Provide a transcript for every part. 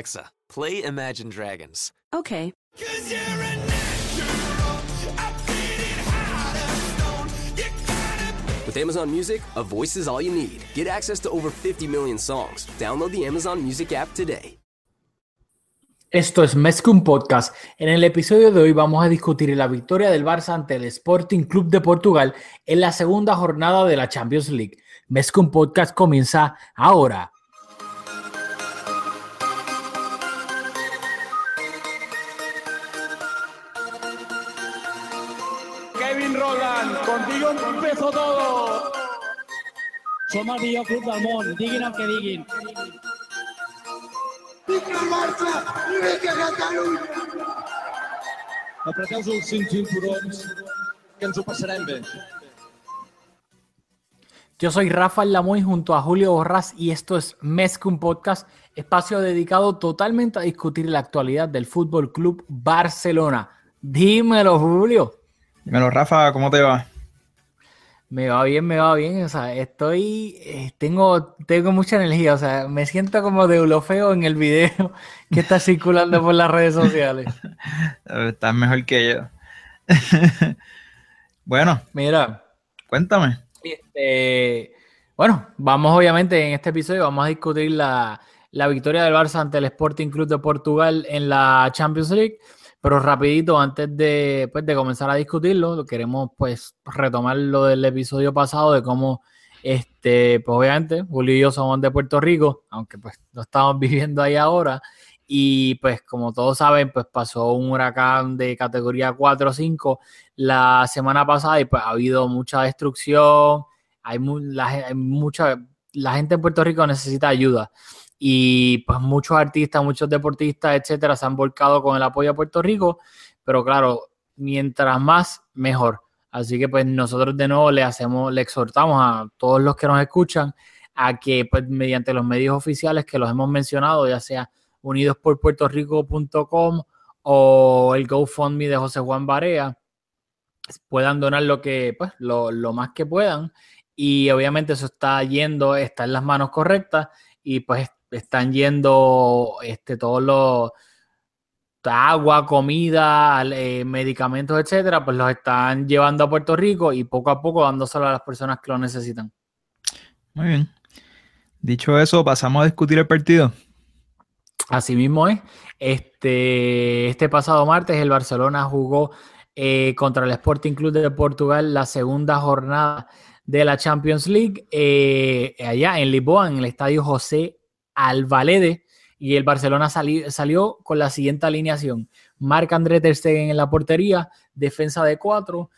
Alexa, play Imagine Dragons. Okay. With Amazon Music, a voice is all you need. Get access to over 50 million songs. Download the Amazon Music app today. Esto es Mezcum Podcast. En el episodio de hoy vamos a discutir la victoria del Barça ante el Sporting Club de Portugal en la segunda jornada de la Champions League. Mezcum Podcast comienza ahora. Som el millor club del món, diguin el que diguin. Apreteu els cinc cinturons, que ens ho passarem bé. Yo soy Rafael Lamoy junto a Julio Borras y esto es Mezcum Podcast, espacio dedicado totalmente a discutir la actualidad del Fútbol Club Barcelona. Dímelo, Julio. Dímelo, Rafa, ¿cómo te va? Me va bien, me va bien. O sea, estoy, eh, tengo, tengo mucha energía. O sea, me siento como de ulofeo en el video que está circulando por las redes sociales. Estás mejor que yo. bueno, Mira, cuéntame. este, bueno, vamos obviamente en este episodio vamos a discutir la, la victoria del Barça ante el Sporting Club de Portugal en la Champions League. Pero rapidito, antes de, pues, de comenzar a discutirlo, lo queremos pues retomar lo del episodio pasado de cómo, este, pues obviamente, Julio y yo somos de Puerto Rico, aunque pues no estamos viviendo ahí ahora. Y pues como todos saben, pues pasó un huracán de categoría 4 o 5 la semana pasada y pues ha habido mucha destrucción, hay, mu- la, hay mucha, la gente en Puerto Rico necesita ayuda y pues muchos artistas, muchos deportistas, etcétera, se han volcado con el apoyo a Puerto Rico, pero claro, mientras más, mejor. Así que pues nosotros de nuevo le hacemos, le exhortamos a todos los que nos escuchan a que pues mediante los medios oficiales que los hemos mencionado, ya sea unidosporpuertorico.com o el GoFundMe de José Juan Barea, puedan donar lo que, pues, lo, lo más que puedan. Y obviamente eso está yendo, está en las manos correctas y pues están yendo este, todos los agua, comida, eh, medicamentos, etcétera, pues los están llevando a Puerto Rico y poco a poco dándoselo a las personas que lo necesitan. Muy bien. Dicho eso, pasamos a discutir el partido. Así mismo es. Este, este pasado martes el Barcelona jugó eh, contra el Sporting Club de Portugal la segunda jornada de la Champions League eh, allá en Lisboa, en el estadio José Alvalede. Y el Barcelona sali- salió con la siguiente alineación. Marc André Ter Stegen en la portería, defensa de cuatro,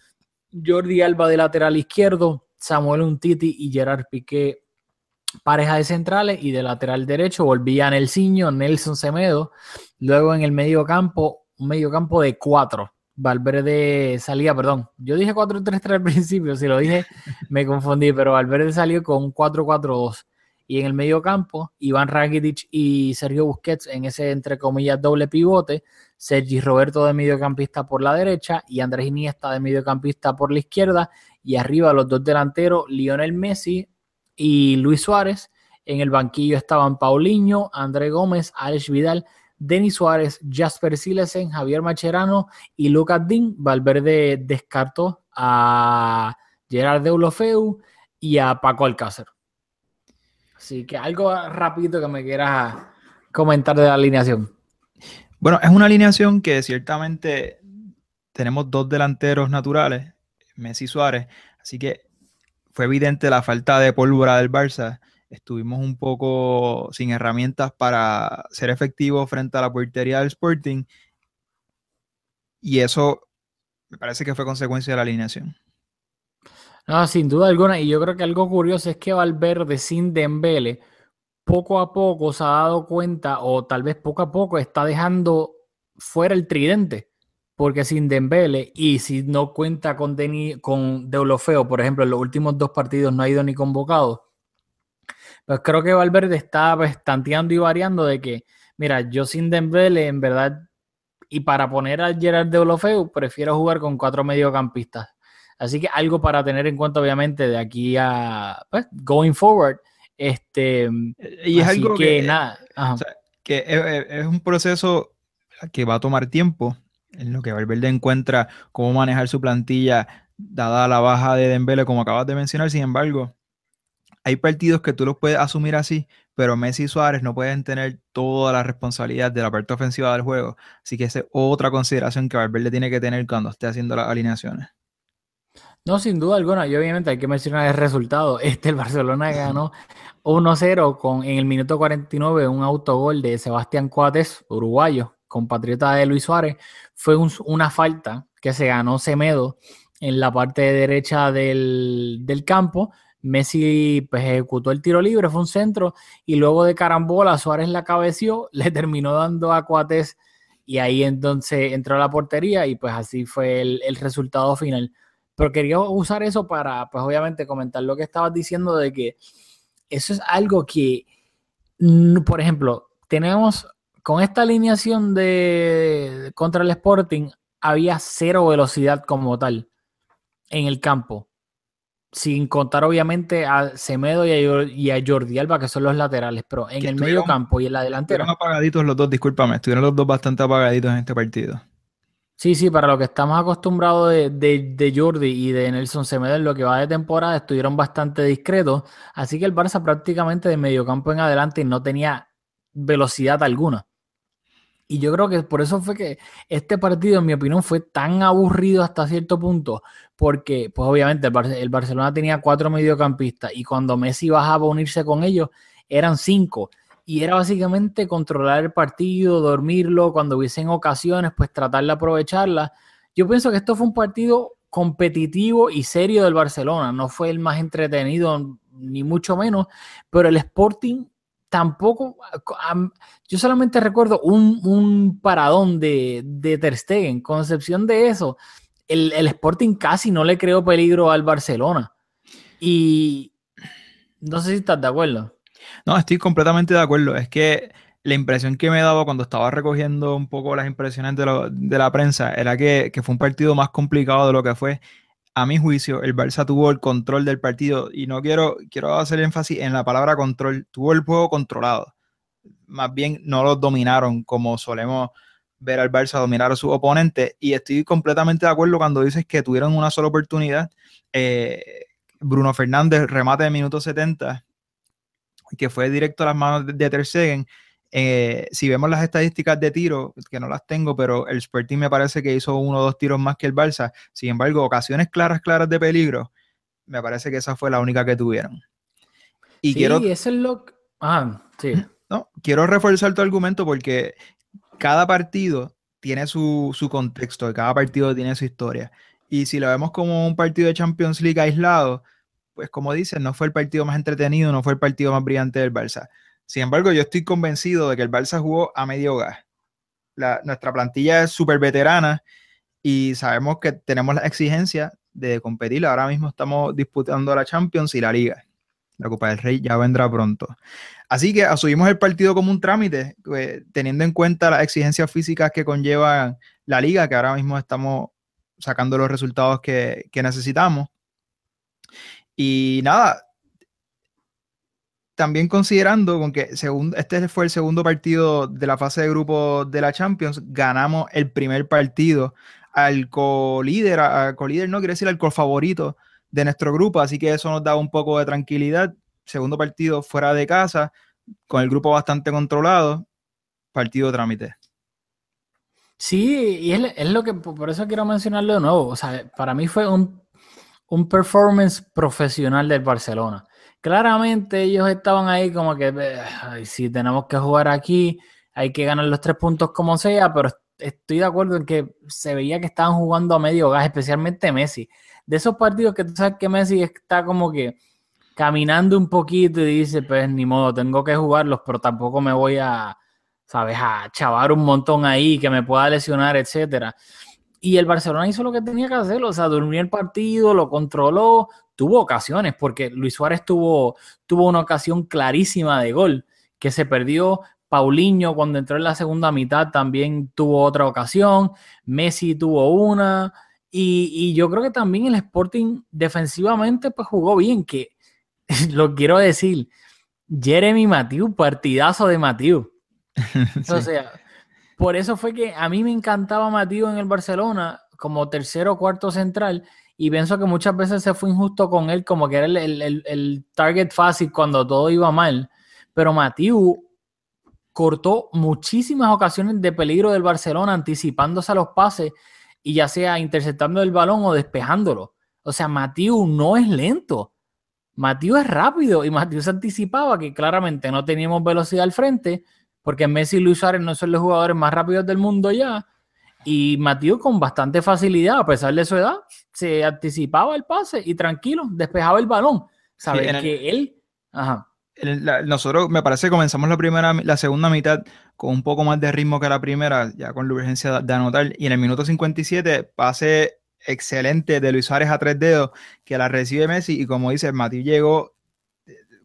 Jordi Alba de lateral izquierdo, Samuel Untiti y Gerard Piqué pareja de centrales y de lateral derecho volvía Nelsinho, Nelson Semedo. Luego en el medio campo, un medio campo de cuatro. Valverde salía, perdón, yo dije 4-3-3 al principio, si lo dije me confundí, pero Valverde salió con un 4-4-2. Y en el medio campo, Iván Rakitic y Sergio Busquets en ese, entre comillas, doble pivote. Sergi Roberto de mediocampista por la derecha y Andrés Iniesta de mediocampista por la izquierda. Y arriba los dos delanteros, Lionel Messi y Luis Suárez. En el banquillo estaban Paulinho, André Gómez, Alex Vidal, Denis Suárez, Jasper Silesen, Javier Macherano y Lucas Din. Valverde descartó a Gerard Deulofeu y a Paco Alcácer. Así que algo rapidito que me quieras comentar de la alineación. Bueno, es una alineación que ciertamente tenemos dos delanteros naturales, Messi y Suárez, así que fue evidente la falta de pólvora del Barça. Estuvimos un poco sin herramientas para ser efectivos frente a la portería del Sporting y eso me parece que fue consecuencia de la alineación. No, sin duda alguna. Y yo creo que algo curioso es que Valverde sin Dembele poco a poco se ha dado cuenta, o tal vez poco a poco está dejando fuera el tridente. Porque sin Dembele y si no cuenta con, Deni, con Deulofeo, por ejemplo, en los últimos dos partidos no ha ido ni convocado. Pues creo que Valverde está pues, tanteando y variando de que, mira, yo sin Dembele, en verdad, y para poner a Gerard Deulofeu, prefiero jugar con cuatro mediocampistas. Así que algo para tener en cuenta, obviamente, de aquí a pues, going forward. Este, Y es así algo que, que, nada. ajá. o sea, que es, es un proceso que va a tomar tiempo, en lo que Valverde encuentra cómo manejar su plantilla, dada la baja de Dembele, como acabas de mencionar. Sin embargo, hay partidos que tú los puedes asumir así, pero Messi y Suárez no pueden tener toda la responsabilidad de la parte ofensiva del juego. Así que esa es otra consideración que Valverde tiene que tener cuando esté haciendo las alineaciones. No, sin duda alguna, y obviamente hay que mencionar el resultado. Este, el Barcelona ganó 1-0 con en el minuto 49 un autogol de Sebastián Coates, uruguayo, compatriota de Luis Suárez. Fue una falta que se ganó Semedo en la parte derecha del, del campo Messi pues, ejecutó el tiro libre, fue un centro, y luego de carambola Suárez la cabeció, le terminó dando a Cuates y ahí entonces entró a la portería y pues así fue el, resultado final. Pero quería usar eso para, pues obviamente, comentar lo que estabas diciendo de que eso es algo que, por ejemplo, tenemos con esta alineación de contra el Sporting, había cero velocidad como tal en el campo sin contar obviamente a Semedo y a, Jordi Alba, que son los laterales, pero en el medio campo y en la delantera. Estuvieron apagaditos los dos, discúlpame, estuvieron los dos bastante apagaditos en este partido. Sí, sí, para lo que estamos acostumbrados de, de, Jordi y de Nelson Semedo en lo que va de temporada, estuvieron bastante discretos, así que el Barça prácticamente de medio campo en adelante no tenía velocidad alguna. Y yo creo que por eso fue que este partido, en mi opinión, fue tan aburrido hasta cierto punto, porque, pues obviamente, el, Barcelona tenía cuatro mediocampistas y cuando Messi bajaba a unirse con ellos, eran cinco. Y era básicamente controlar el partido, dormirlo, cuando hubiesen ocasiones, pues tratar de aprovecharla. Yo pienso que esto fue un partido competitivo y serio del Barcelona. No fue el más entretenido, ni mucho menos, pero el Sporting tampoco, yo solamente recuerdo un, paradón de, de, Ter Stegen, concepción de eso, el, Sporting casi no le creó peligro al Barcelona. Y no sé si estás de acuerdo. No, estoy completamente de acuerdo. Es que la impresión que me daba cuando estaba recogiendo un poco las impresiones de, la prensa era que, que, fue un partido más complicado de lo que fue a mi juicio, el Barça tuvo el control del partido y no quiero, quiero hacer énfasis en la palabra control, tuvo el juego controlado. Más bien no lo dominaron como solemos ver al Barça dominar a su oponente y estoy completamente de acuerdo cuando dices que tuvieron una sola oportunidad. Eh, Bruno Fernández, remate de minuto 70, que fue directo a las manos de, de Ter Stegen, eh, si vemos las estadísticas de tiro, que no las tengo, pero el Sporting me parece que hizo uno o dos tiros más que el Barça. Sin embargo, ocasiones claras, claras de peligro, me parece que esa fue la única que tuvieron. Y sí, quiero. es lo. Ah, sí. No, quiero reforzar tu argumento porque cada partido tiene su, su contexto, cada partido tiene su historia. Y si lo vemos como un partido de Champions League aislado, pues como dices, no fue el partido más entretenido, no fue el partido más brillante del Barça. Sin embargo, yo estoy convencido de que el Barça jugó a medio gas. nuestra plantilla es súper veterana y sabemos que tenemos la exigencia de competir. Ahora mismo estamos disputando la Champions y la Liga. La Copa del Rey ya vendrá pronto. Así que asumimos el partido como un trámite, pues, teniendo en cuenta las exigencias físicas que conlleva la liga, que ahora mismo estamos sacando los resultados que, que necesitamos. Y nada, también considerando con que este fue el segundo partido de la fase de grupo de la Champions, ganamos el primer partido al co-líder, al co-líder no quiere decir al co-favorito de nuestro grupo, así que eso nos da un poco de tranquilidad. Segundo partido fuera de casa, con el grupo bastante controlado, partido trámite. Sí, y es, lo que, por eso quiero mencionarlo de nuevo. O sea, para mí fue un, un performance profesional del Barcelona claramente ellos estaban ahí como que si tenemos que jugar aquí, hay que ganar los tres puntos como sea, pero estoy de acuerdo en que se veía que estaban jugando a medio gas, especialmente Messi. De esos partidos que tú sabes que Messi está como que caminando un poquito y dice, pues ni modo, tengo que jugarlos, pero tampoco me voy a, sabes, a chavar un montón ahí que me pueda lesionar, etcétera. Y el Barcelona hizo lo que tenía que hacer, o sea, durmió el partido, lo controló, tuvo ocasiones, porque Luis Suárez tuvo, tuvo una ocasión clarísima de gol, que se perdió. Paulinho cuando entró en la segunda mitad también tuvo otra ocasión, Messi tuvo una, y, yo creo que también el Sporting defensivamente pues jugó bien, que lo quiero decir, Jeremy Matiu, partidazo de Matiu. O sea, por eso fue que a mí me encantaba Matías en el Barcelona como tercero o cuarto central y pienso que muchas veces se fue injusto con él, como que era el, el- el target fácil cuando todo iba mal. Pero Matiu cortó muchísimas ocasiones de peligro del Barcelona anticipándose a los pases y ya sea interceptando el balón o despejándolo. O sea, Matiu no es lento. Matiu es rápido y Matiu se anticipaba que claramente no teníamos velocidad al frente porque Messi y Luis Suárez no son los jugadores más rápidos del mundo ya. Y Matiu con bastante facilidad, a pesar de su edad, se anticipaba el pase y tranquilo, despejaba el balón. El- que él... Ajá. el- la- nosotros, me parece, comenzamos la primera, la segunda mitad con un poco más de ritmo que la primera, ya con la urgencia de, de anotar. Y en el minuto 57, pase excelente de Luis Suárez a tres dedos, que la recibe Messi. Y como dice, Mati llegó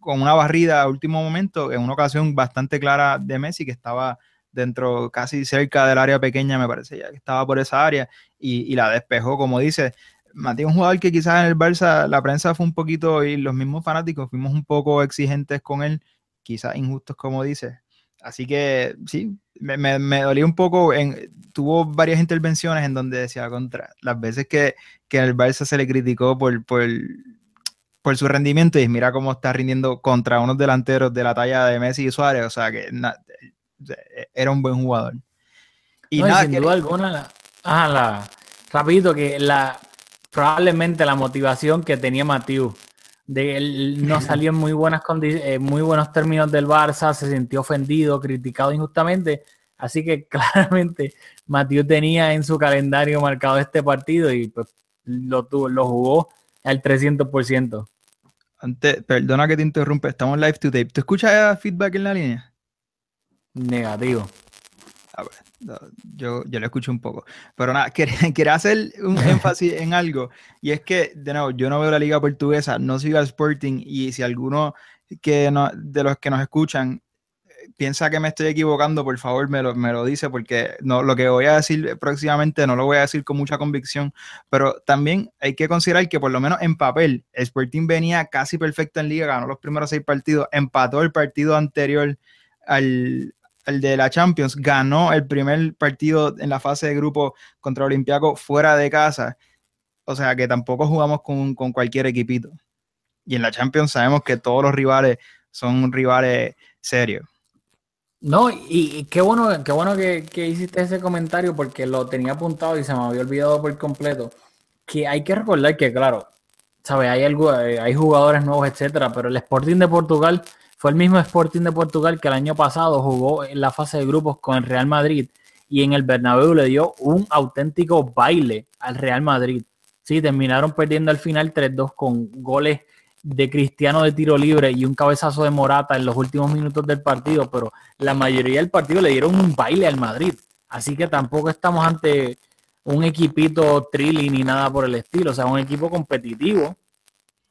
con una barrida a último momento, en una ocasión bastante clara de Messi, que estaba dentro, casi cerca del área pequeña, me parece ya que estaba por esa área, y, la despejó, como dice. Mati un jugador que quizás en el Barça la prensa fue un poquito, y los mismos fanáticos fuimos un poco exigentes con él, quizás injustos como dice. Así que sí, me, me, dolía un poco, tuvo varias intervenciones en donde decía contra las veces que, que en el Barça se le criticó por, por, por su rendimiento y mira cómo está rindiendo contra unos delanteros de la talla de Messi y Suárez, o sea que na- era un buen jugador. Y No, nada, sin que- duda alguna, la, ajá, la- rapidito que la probablemente la motivación que tenía Matiu de él no salió en muy buenas eh, muy buenos términos del Barça, se sintió ofendido, criticado injustamente, así que claramente Matiu tenía en su calendario marcado este partido y pues lo tuvo, lo jugó al 300%. Antes, perdona que te interrumpe, estamos live to tape. ¿Tú escuchas feedback en la línea? Negativo. A ver, no, yo, yo lo escucho un poco. Pero nada, quería, quería hacer un énfasis en algo. Y es que, de nuevo, yo no veo la liga portuguesa, no sigo al Sporting. Y si alguno que no, de los que nos escuchan piensa que me estoy equivocando, por favor me lo, me lo dice, porque no, lo que voy a decir próximamente no lo voy a decir con mucha convicción. Pero también hay que considerar que, por lo menos en papel, el Sporting venía casi perfecto en liga, ganó los primeros seis partidos, empató el partido anterior al, el de la Champions, ganó el primer partido en la fase de grupo contra Olympiaco fuera de casa. O sea que tampoco jugamos con, con, cualquier equipito. Y en la Champions sabemos que todos los rivales son rivales serios. No, y, qué bueno, qué bueno que, que, hiciste ese comentario porque lo tenía apuntado y se me había olvidado por completo. Que hay que recordar que, claro, ¿sabes? Hay, algo, hay jugadores nuevos, etcétera, pero el Sporting de Portugal fue el mismo Sporting de Portugal que el año pasado jugó en la fase de grupos con el Real Madrid y en el Bernabéu le dio un auténtico baile al Real Madrid. Sí, terminaron perdiendo al final 3-2 con goles de Cristiano de tiro libre y un cabezazo de Morata en los últimos minutos del partido, pero la mayoría del partido le dieron un baile al Madrid. Así que tampoco estamos ante un equipito trilly ni nada por el estilo, o sea, un equipo competitivo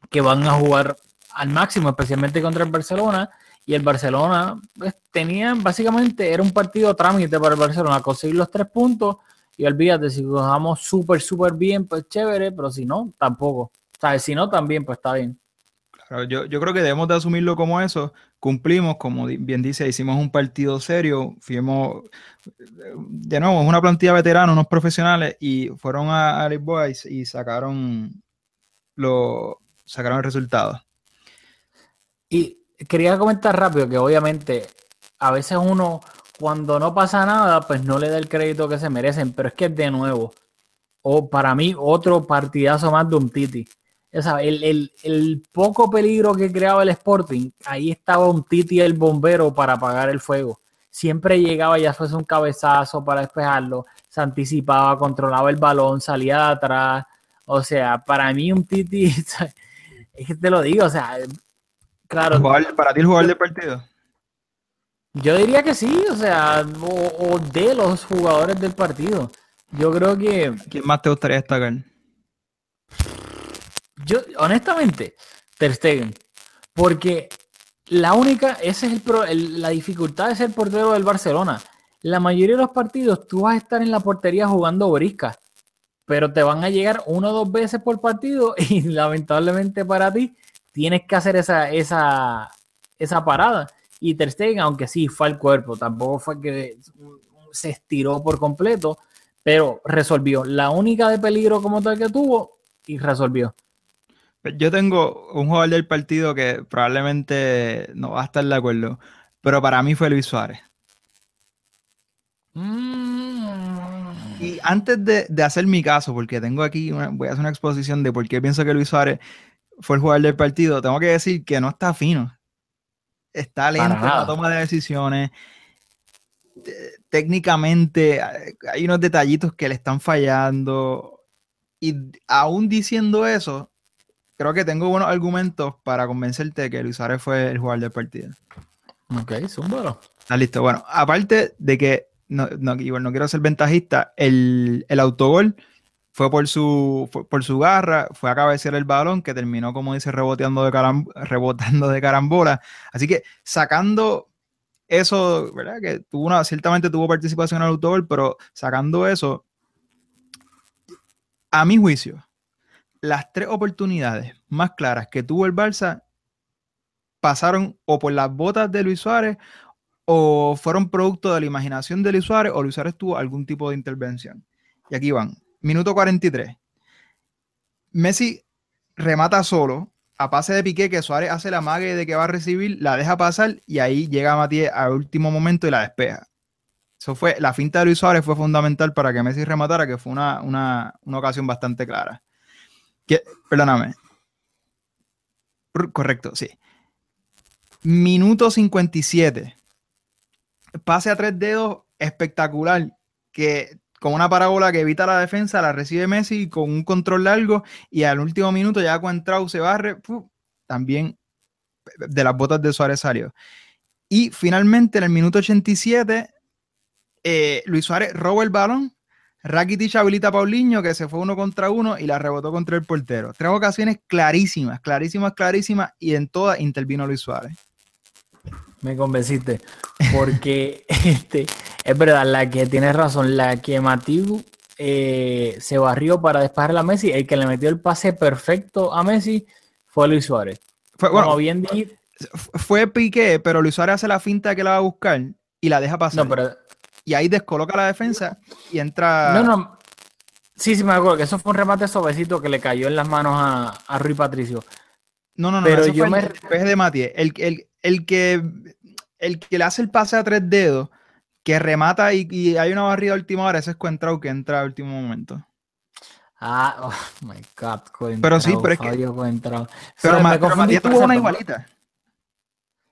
que van a jugar al máximo, especialmente contra el Barcelona. Y el Barcelona pues, tenía básicamente, era un partido trámite para el Barcelona, conseguir los tres puntos. Y olvídate, si jugamos súper, súper bien, pues chévere, pero si no, tampoco. ¿Sabes? Si no, también, pues está bien. Yo, yo creo que debemos de asumirlo como eso. Cumplimos, como bien dice, hicimos un partido serio, fuimos, de nuevo, una plantilla veterana, unos profesionales, y fueron a, a Lisboa y, sacaron, lo, sacaron el resultado. Y quería comentar rápido que obviamente a veces uno cuando no pasa nada pues no le da el crédito que se merecen, pero es que de nuevo, o para mí otro partidazo más de un Titi. El, el, poco peligro que creaba el Sporting, ahí estaba un Titi el bombero para apagar el fuego. Siempre llegaba, ya fuese un cabezazo para despejarlo, se anticipaba, controlaba el balón, salía de atrás. O sea, para mí un Titi, es que te lo digo, o sea, Claro. ¿Para ti el jugador del partido? Yo diría que sí, o sea, o, o, de los jugadores del partido. Yo creo que. ¿Quién más te gustaría destacar? Yo, honestamente, Ter Stegen. Porque la única, esa es el, la dificultad de ser portero del Barcelona. La mayoría de los partidos tú vas a estar en la portería jugando briscas, pero te van a llegar uno o dos veces por partido y lamentablemente para ti tienes que hacer esa, esa, esa parada. Y Ter Stegen, aunque sí fue al cuerpo, tampoco fue que se estiró por completo, pero resolvió. La única de peligro como tal que tuvo y resolvió. Yo tengo un jugador del partido que probablemente no va a estar de acuerdo, pero para mí fue Luis Suárez. Mm. Y antes de, de hacer mi caso, porque tengo aquí, una- voy a hacer una exposición de por qué pienso que Luis Suárez fue el jugador del partido, tengo que decir que no está fino. Está lento en la toma de decisiones. Te- Técnicamente hay unos detallitos que le están fallando. Y aún diciendo eso, creo que tengo buenos argumentos para convencerte que Luis Suárez fue el jugador del partido. Ok, zúmbalo. Está listo. Bueno, aparte de que, no, no, igual no quiero ser ventajista, el, el autogol fue por su, fue por su garra, fue a cabecear el balón que terminó, como dice, reboteando de caram- rebotando de carambola. Así que sacando eso, ¿verdad? Que tuvo una, ciertamente tuvo participación en el autogol, pero sacando eso, a mi juicio, las tres oportunidades más claras que tuvo el Barça pasaron o por las botas de Luis Suárez o fueron producto de la imaginación de Luis Suárez o Luis Suárez tuvo algún tipo de intervención. Y aquí van. Minuto 43. Messi remata solo a pase de Piqué que Suárez hace la mague de que va a recibir, la deja pasar y ahí llega Matías al último momento y la despeja. Eso fue, la finta de Luis Suárez fue fundamental para que Messi rematara, que fue una, una, una ocasión bastante clara. Perdóname. Correcto, sí. Minuto 57 pase a tres dedos espectacular, que con una parábola que evita la defensa, la recibe Messi con un control largo y al último minuto ya cuando se barre, también de las botas de Suárez salió. Y finalmente en el minuto 87, eh, Luis Suárez roba el balón, Rakitic habilita a Paulinho que se fue uno contra uno y la rebotó contra el portero. Tres ocasiones clarísimas, clarísimas, clarísimas y en todas intervino Luis Suárez. Me convenciste. Porque este, es verdad, la que tienes razón, la que Matiu eh, se barrió para despejar a Messi, el que le metió el pase perfecto a Messi fue Luis Suárez. Fue, bueno, Como bien dijiste, fue Piqué, pero Luis Suárez hace la finta que la va a buscar y la deja pasar. no, pero Y ahí descoloca la defensa y entra. no, no. Sí, sí, me acuerdo que eso fue un remate suavecito que le cayó en las manos a, a Rui Patricio. no, no, no, pero yo fue me- el despeje de Matías. El, el, el que, el que le hace el pase a tres dedos, que remata y, y hay una barrida a última hora, ese es Cuentrao que entra a último momento. Ah, oh my God, Pero sí, pero es que-. Pero, Me pero Matías tuvo una igualita.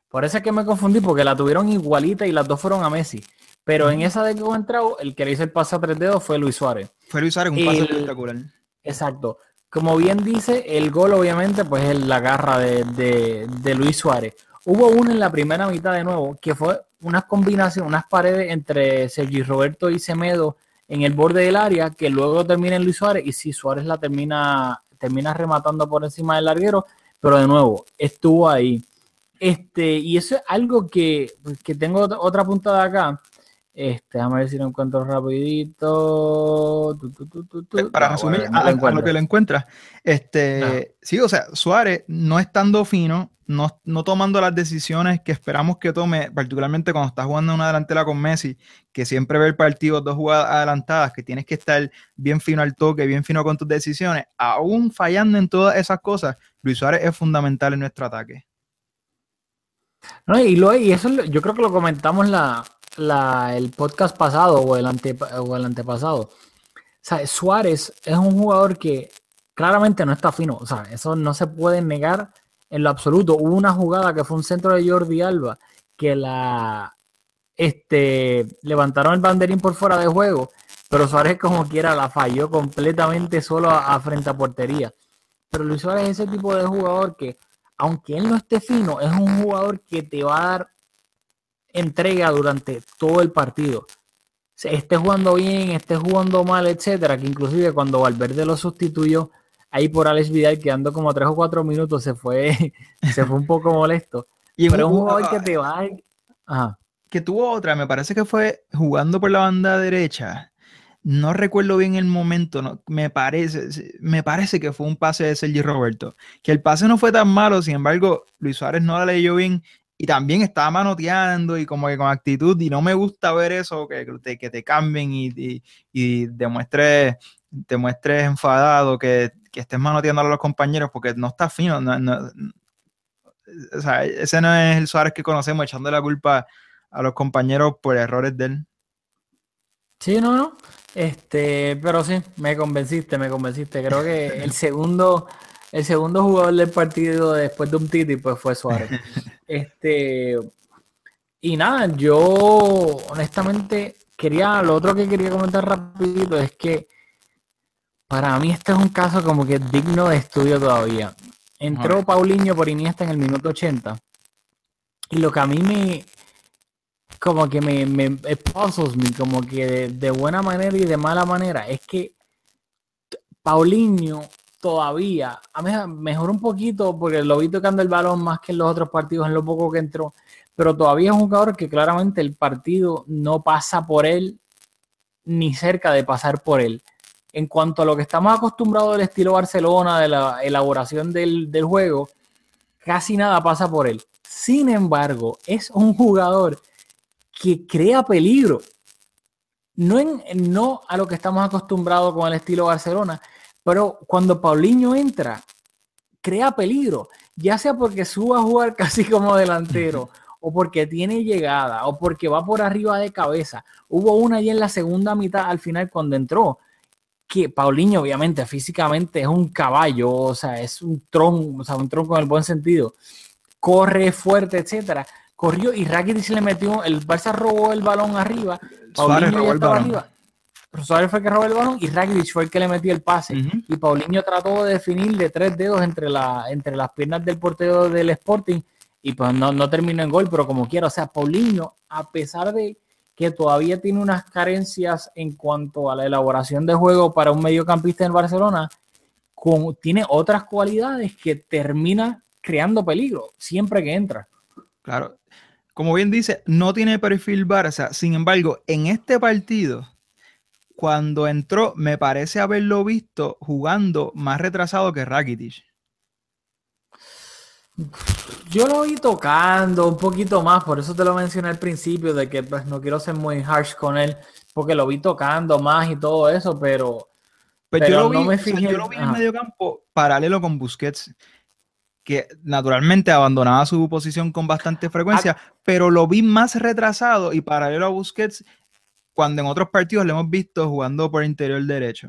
Por eso es que me confundí, porque la tuvieron igualita y las dos fueron a Messi. Pero en esa de que entrado, el que le hizo el pase a tres dedos fue Luis Suárez. Fue Luis Suárez, un pase El- espectacular. Exacto. Como bien dice, el gol obviamente pues es la garra de, de- de Luis Suárez. Hubo uno en la primera mitad de nuevo, que fue unas combinaciones, unas paredes entre Sergi Roberto y Semedo en el borde del área, que luego termina en Luis Suárez, y sí, Suárez la termina, termina rematando por encima del larguero, pero de nuevo, estuvo ahí. Este, y eso es algo que, que tengo ot- otra punta de acá. Este, déjame ver si lo encuentro rapidito. Tu, tu, tu, tu, tu. Para No, resumir bueno, a, lo a lo encuentro. que lo encuentras, este, sí, o sea, Suárez no estando fino, no, no tomando las decisiones que esperamos que tome, particularmente cuando estás jugando una delantera con Messi, que siempre ve el partido dos jugadas adelantadas, que tienes que estar bien fino al toque, bien fino con tus decisiones, aún fallando en todas esas cosas, Luis Suárez es fundamental en nuestro ataque. No, y, lo, y eso yo creo que lo comentamos la, el podcast pasado o el, antepasado. O sea, Suárez es un jugador que claramente no está fino. O sea, eso no se puede negar en lo absoluto. Hubo una jugada que fue un centro de Jordi Alba que la este, levantaron el banderín por fuera de juego, pero Suárez como quiera la falló completamente solo a frente a portería. Pero Luis Suárez es ese tipo de jugador que aunque él no esté fino, es un jugador que te va a dar entrega durante todo el partido. Se- Esté jugando bien, esté jugando mal, etcétera, que inclusive cuando Valverde lo sustituyó, ahí por Alex Vidal, quedando como tres o cuatro minutos, se fue, se fue un poco molesto. Y Pero un jugador que te va. Ajá. que tuvo otra, me parece que fue jugando por la banda derecha. No recuerdo bien el momento, no, me parece, me parece que fue un pase de Sergi Roberto. Que el pase no fue tan malo, sin embargo, Luis Suárez no la leyó bien y también estaba manoteando y como que con actitud y no me gusta ver eso, que, te, que te cambien y, y, y demuestres, te muestres enfadado, que, que, estés manoteando a los compañeros porque no está fino. No, no, o sea, ese no es el Suárez que conocemos echando la culpa a los compañeros por errores de él. Sí, no, no. Este, pero sí, me convenciste, me convenciste. Creo que el segundo, el segundo jugador del partido después de un Titi, pues fue Suárez. Este, y nada, yo honestamente quería, lo otro que quería comentar rapidito es que para mí este es un caso como que digno de estudio todavía. Entró Paulinho por Iniesta en el minuto 80. Y lo que a mí me, como que me, me puzzles me, como que de, buena manera y de mala manera, es que Paulinho todavía, a mí mejor un poquito porque lo vi tocando el balón más que en los otros partidos en lo poco que entró, pero todavía es un jugador que claramente el partido no pasa por él ni cerca de pasar por él. En cuanto a lo que estamos acostumbrados del estilo Barcelona, de la elaboración del, del juego, casi nada pasa por él. Sin embargo, es un jugador que crea peligro. No, en, no a lo que estamos acostumbrados con el estilo Barcelona, pero cuando Paulinho entra, crea peligro, ya sea porque suba a jugar casi como delantero, o porque tiene llegada, o porque va por arriba de cabeza. Hubo una ahí en la segunda mitad, al final, cuando entró, que Paulinho, obviamente, físicamente es un caballo, o sea, es un tronco, o sea, un tronco en el buen sentido. Corre fuerte, etcétera corrió y Rakitic le metió, el Barça robó el balón arriba, Paulinho ya estaba arriba. Suárez fue el que robó el balón y Rakitic fue el que le metió el pase. Y Paulinho trató de definir de tres dedos entre, la, entre las piernas del portero del Sporting y pues no, no terminó en gol, pero como quiera. O sea, Paulinho, a pesar de que todavía tiene unas carencias en cuanto a la elaboración de juego para un mediocampista en Barcelona, con, tiene otras cualidades que termina creando peligro siempre que entra. Claro, como bien dice, no tiene perfil Barça. Sin embargo, en este partido, cuando entró, me parece haberlo visto jugando más retrasado que Rakitic. Yo lo vi tocando un poquito más, por eso te lo mencioné al principio, de que pues, no quiero ser muy harsh con él, porque lo vi tocando más y todo eso, pero, pues pero, yo lo vi, no me fijé. yo lo vi en medio campo paralelo con Busquets que naturalmente abandonaba su posición con bastante frecuencia, ah. pero lo vi más retrasado y paralelo a Busquets cuando en otros partidos le hemos visto jugando por interior derecho.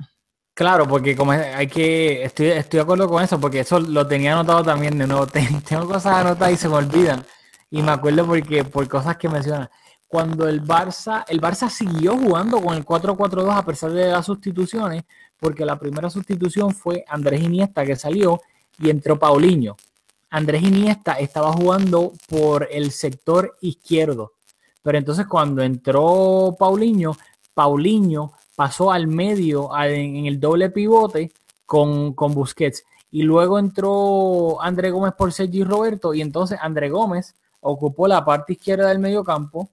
Claro, porque como hay que, estoy, estoy de acuerdo con eso, porque eso lo tenía anotado también de nuevo. Tengo cosas anotadas y se me olvidan. Y me acuerdo porque, por cosas que mencionan. Cuando el Barça, el Barça siguió jugando con el 4-4-2 a pesar de las sustituciones, porque la primera sustitución fue Andrés Iniesta que salió y entró Paulinho. Andrés Iniesta estaba jugando por el sector izquierdo, pero entonces cuando entró Paulinho, Paulinho pasó al medio en el doble pivote con, con Busquets y luego entró André Gómez por Sergi Roberto y entonces André Gómez ocupó la parte izquierda del medio campo,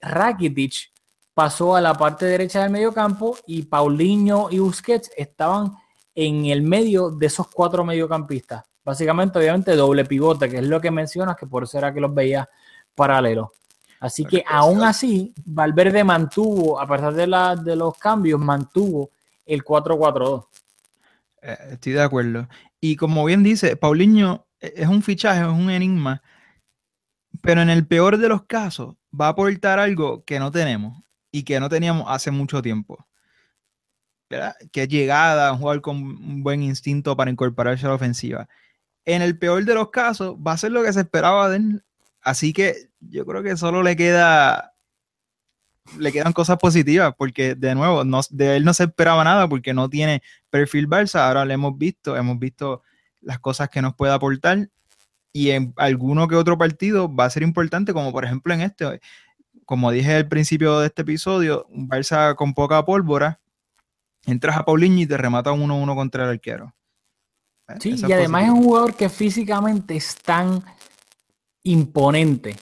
Rakitic pasó a la parte derecha del medio campo y Paulinho y Busquets estaban en el medio de esos cuatro mediocampistas. Básicamente, obviamente, doble pivote, que es lo que mencionas, que por eso era que los veía paralelos. Así que aún así, Valverde mantuvo, a pesar de, la, de los cambios, mantuvo el 4-4-2. Eh, estoy de acuerdo. Y como bien dice, Paulinho e, es un fichaje, es un enigma, pero en el peor de los casos va a aportar algo que no tenemos y que no teníamos hace mucho tiempo. Que es llegada, un jugador con un buen instinto para incorporarse a la ofensiva. En el peor de los casos, va a ser lo que se esperaba de él. Así que yo creo que solo le queda le quedan cosas positivas porque de nuevo no, de él no se esperaba nada porque no tiene perfil Barça, ahora lo hemos visto, hemos visto las cosas que nos puede aportar y en alguno que otro partido va a ser importante como por ejemplo en este, como dije al principio de este episodio, un Barça con poca pólvora entras a Paulinho y te remata un 1-1 contra el arquero. Eh, sí, y además es un jugador que físicamente es tan imponente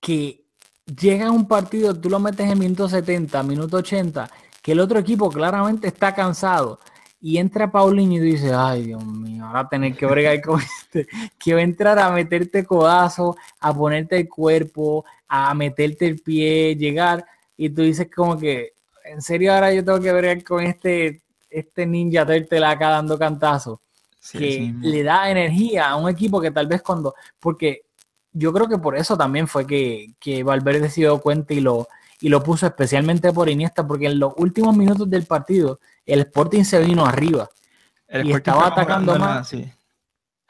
que llega a un partido, tú lo metes en minuto 70, minuto 80, que el otro equipo claramente está cansado y entra Paulinho y tú dices, ay Dios mío, ahora tener que bregar con este, que va a entrar a meterte codazo, a ponerte el cuerpo, a meterte el pie, llegar, y tú dices como que, en serio ahora yo tengo que bregar con este, este ninja acá dando cantazo, Sí, que sí le da energía a un equipo que tal vez cuando, porque yo creo que por eso también fue que, que Valverde se dio cuenta y lo, y lo puso especialmente por Iniesta, porque en los últimos minutos del partido el Sporting se vino arriba. El y estaba atacando más. sí.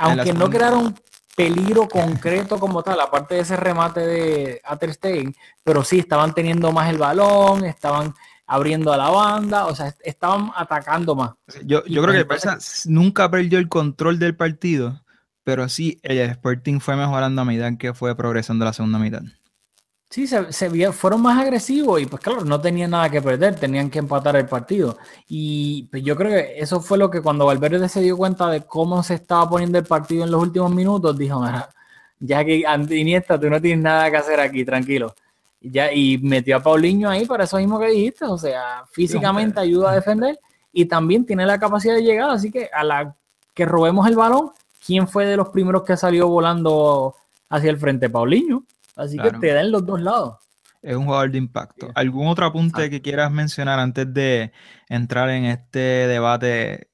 Aunque no crearon peligro concreto como tal, aparte de ese remate de a Ter Stegen, pero sí estaban teniendo más el balón, estaban abriendo a la banda, o sea, estaban atacando más. Yo, yo creo que el Barça nunca perdió el control del partido, pero sí el Sporting fue mejorando a medida que fue progresando la segunda mitad. Sí, se, se vio- fueron más agresivos y pues claro, no tenían nada que perder, tenían que empatar el partido. Y pues, yo creo que eso fue lo que cuando Valverde se dio cuenta de cómo se estaba poniendo el partido en los últimos minutos, dijo, "Mira, ya que Iniesta, tú no tienes nada que hacer aquí, tranquilo. Y, ya, y metió a Paulinho ahí para eso mismo que dijiste, o sea, físicamente ayuda a defender y también tiene la capacidad de llegar, así que a la que robemos el balón, ¿quién fue de los primeros que salió volando hacia el frente? Paulinho. Así Claro. que te da en los dos lados. Es un jugador de impacto. ¿Algún otro apunte Ah. que quieras mencionar antes de entrar en este debate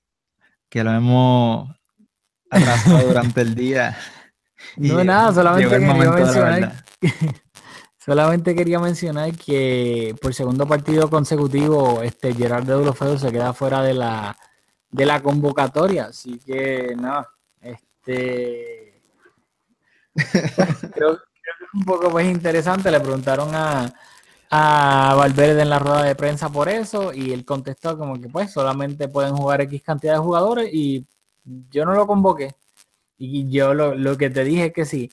que lo hemos atrasado durante el día? No, nada, solamente quería mencionar. Solamente quería mencionar que por segundo partido consecutivo, este Gerard de Deulofeu se queda fuera de la, de la convocatoria. Así que nada, este creo, que es un poco pues interesante. Le preguntaron a, a Valverde en la rueda de prensa por eso, y él contestó como que pues solamente pueden jugar X cantidad de jugadores, y yo no lo convoqué. Y yo lo, lo que te dije es que sí.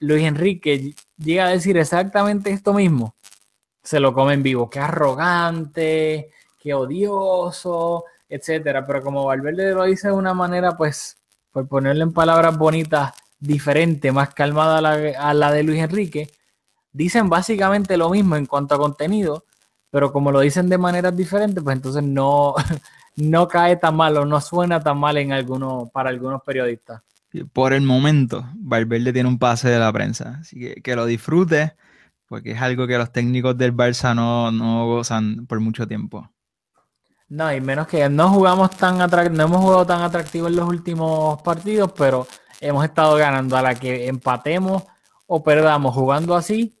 Luis Enrique llega a decir exactamente esto mismo, se lo come en vivo. Qué arrogante, qué odioso, etcétera. Pero como Valverde lo dice de una manera, pues, por ponerle en palabras bonitas, diferente, más calmada a la, a la de Luis Enrique, dicen básicamente lo mismo en cuanto a contenido, pero como lo dicen de maneras diferentes, pues entonces no, no cae tan mal o no suena tan mal en algunos, para algunos periodistas. Por el momento, Valverde tiene un pase de la prensa, así que que lo disfrute, porque es algo que los técnicos del Barça no, no gozan por mucho tiempo. No, y menos que no jugamos tan no hemos jugado tan atractivo en los últimos partidos, pero hemos estado ganando a la que empatemos o perdamos jugando así,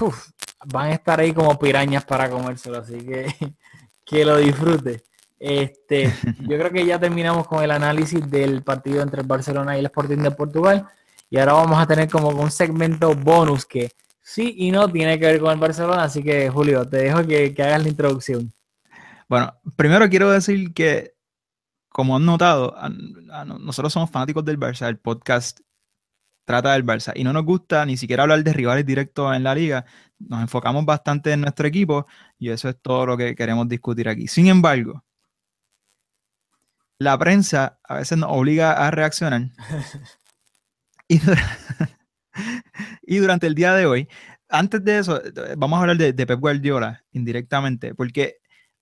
uf, van a estar ahí como pirañas para comérselo, así que que lo disfrute. Este, yo creo que ya terminamos con el análisis del partido entre el Barcelona y el Sporting de Portugal y ahora vamos a tener como un segmento bonus que sí y no tiene que ver con el Barcelona, así que Julio, te dejo que, que hagas la introducción. Bueno, primero quiero decir que, como han notado, a- a- nosotros somos fanáticos del Barça, el podcast trata del Barça y no nos gusta ni siquiera hablar de rivales directos en la liga, nos enfocamos bastante en nuestro equipo y eso es todo lo que queremos discutir aquí. Sin embargo, la prensa a veces nos obliga a reaccionar y, dur- y durante el día de hoy, antes de eso, vamos a hablar de, de Pep Guardiola indirectamente, porque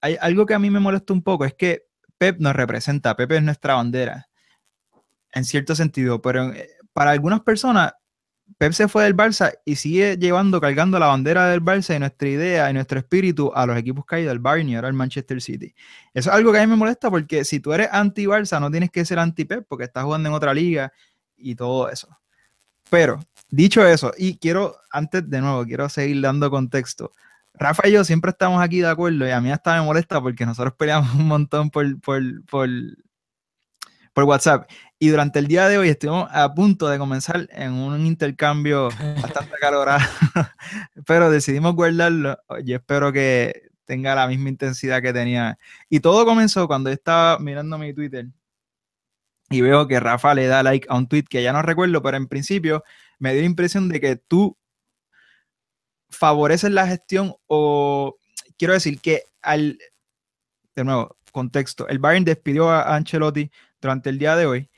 hay algo que a mí me molesta un poco, es que Pep nos representa, Pep es nuestra bandera, en cierto sentido, pero eh, para algunas personas, Pep se fue del Barça y sigue llevando, cargando la bandera del Barça y nuestra idea y nuestro espíritu a los equipos hay del Bayern y ahora al Manchester City. Eso es algo que a mí me molesta porque si tú eres anti-Barça, no tienes que ser anti-Pep porque estás jugando en otra liga y todo eso. Pero, dicho eso, y quiero, antes de nuevo, quiero seguir dando contexto. Rafa y yo siempre estamos aquí de acuerdo y a mí hasta me molesta porque nosotros peleamos un montón por, por, por, por WhatsApp. Y durante el día de hoy estuvimos a punto de comenzar en un intercambio bastante acalorado, pero decidimos guardarlo y espero que tenga la misma intensidad que tenía. Y todo comenzó cuando yo estaba mirando mi Twitter y veo que Rafa le da like a un tweet que ya no recuerdo, pero en principio me dio la impresión de que tú favoreces la gestión o quiero decir que al, de nuevo, contexto, el Bayern despidió a Ancelotti durante el día de hoy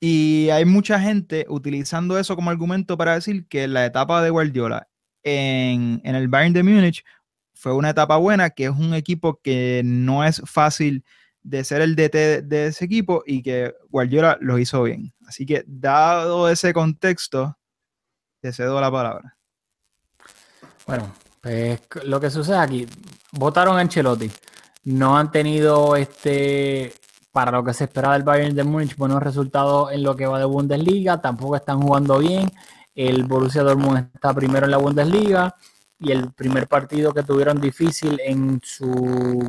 y hay mucha gente utilizando eso como argumento para decir que la etapa de Guardiola en, en el Bayern de Múnich fue una etapa buena, que es un equipo que no es fácil de ser el DT de ese equipo y que Guardiola lo hizo bien. Así que, dado ese contexto, te cedo la palabra. Bueno, pues lo que sucede aquí, votaron a Ancelotti. No han tenido este para lo que se esperaba del Bayern de Múnich buenos resultados en lo que va de Bundesliga, tampoco están jugando bien. El Borussia Dortmund está primero en la Bundesliga y el primer partido que tuvieron difícil en su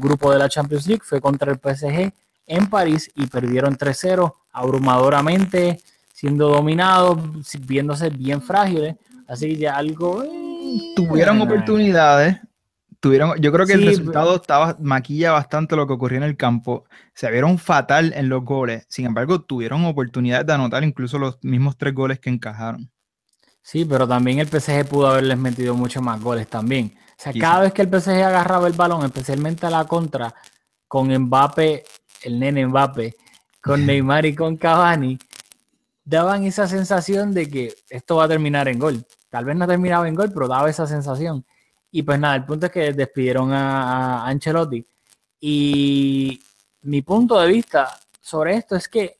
grupo de la Champions League fue contra el PSG en París y perdieron 3-0 abrumadoramente, siendo dominados, viéndose bien frágiles. Así que ya algo... eh, Tuvieron oportunidades, tuvieron, yo creo que el resultado estaba, maquilla bastante lo que ocurrió en el campo. Se vieron fatal en los goles. Sin embargo, tuvieron oportunidades de anotar incluso los mismos tres goles que encajaron. Sí, pero también el PSG pudo haberles metido muchos más goles también. O sea, Quizá. cada vez que el PSG agarraba el balón, especialmente a la contra, con Mbappé, el nene Mbappé, con Neymar y con Cavani, daban esa sensación de que esto va a terminar en gol. Tal vez no terminaba en gol, pero daba esa sensación. Y pues nada, el punto es que despidieron a, Ancelotti. Y mi punto de vista sobre esto es que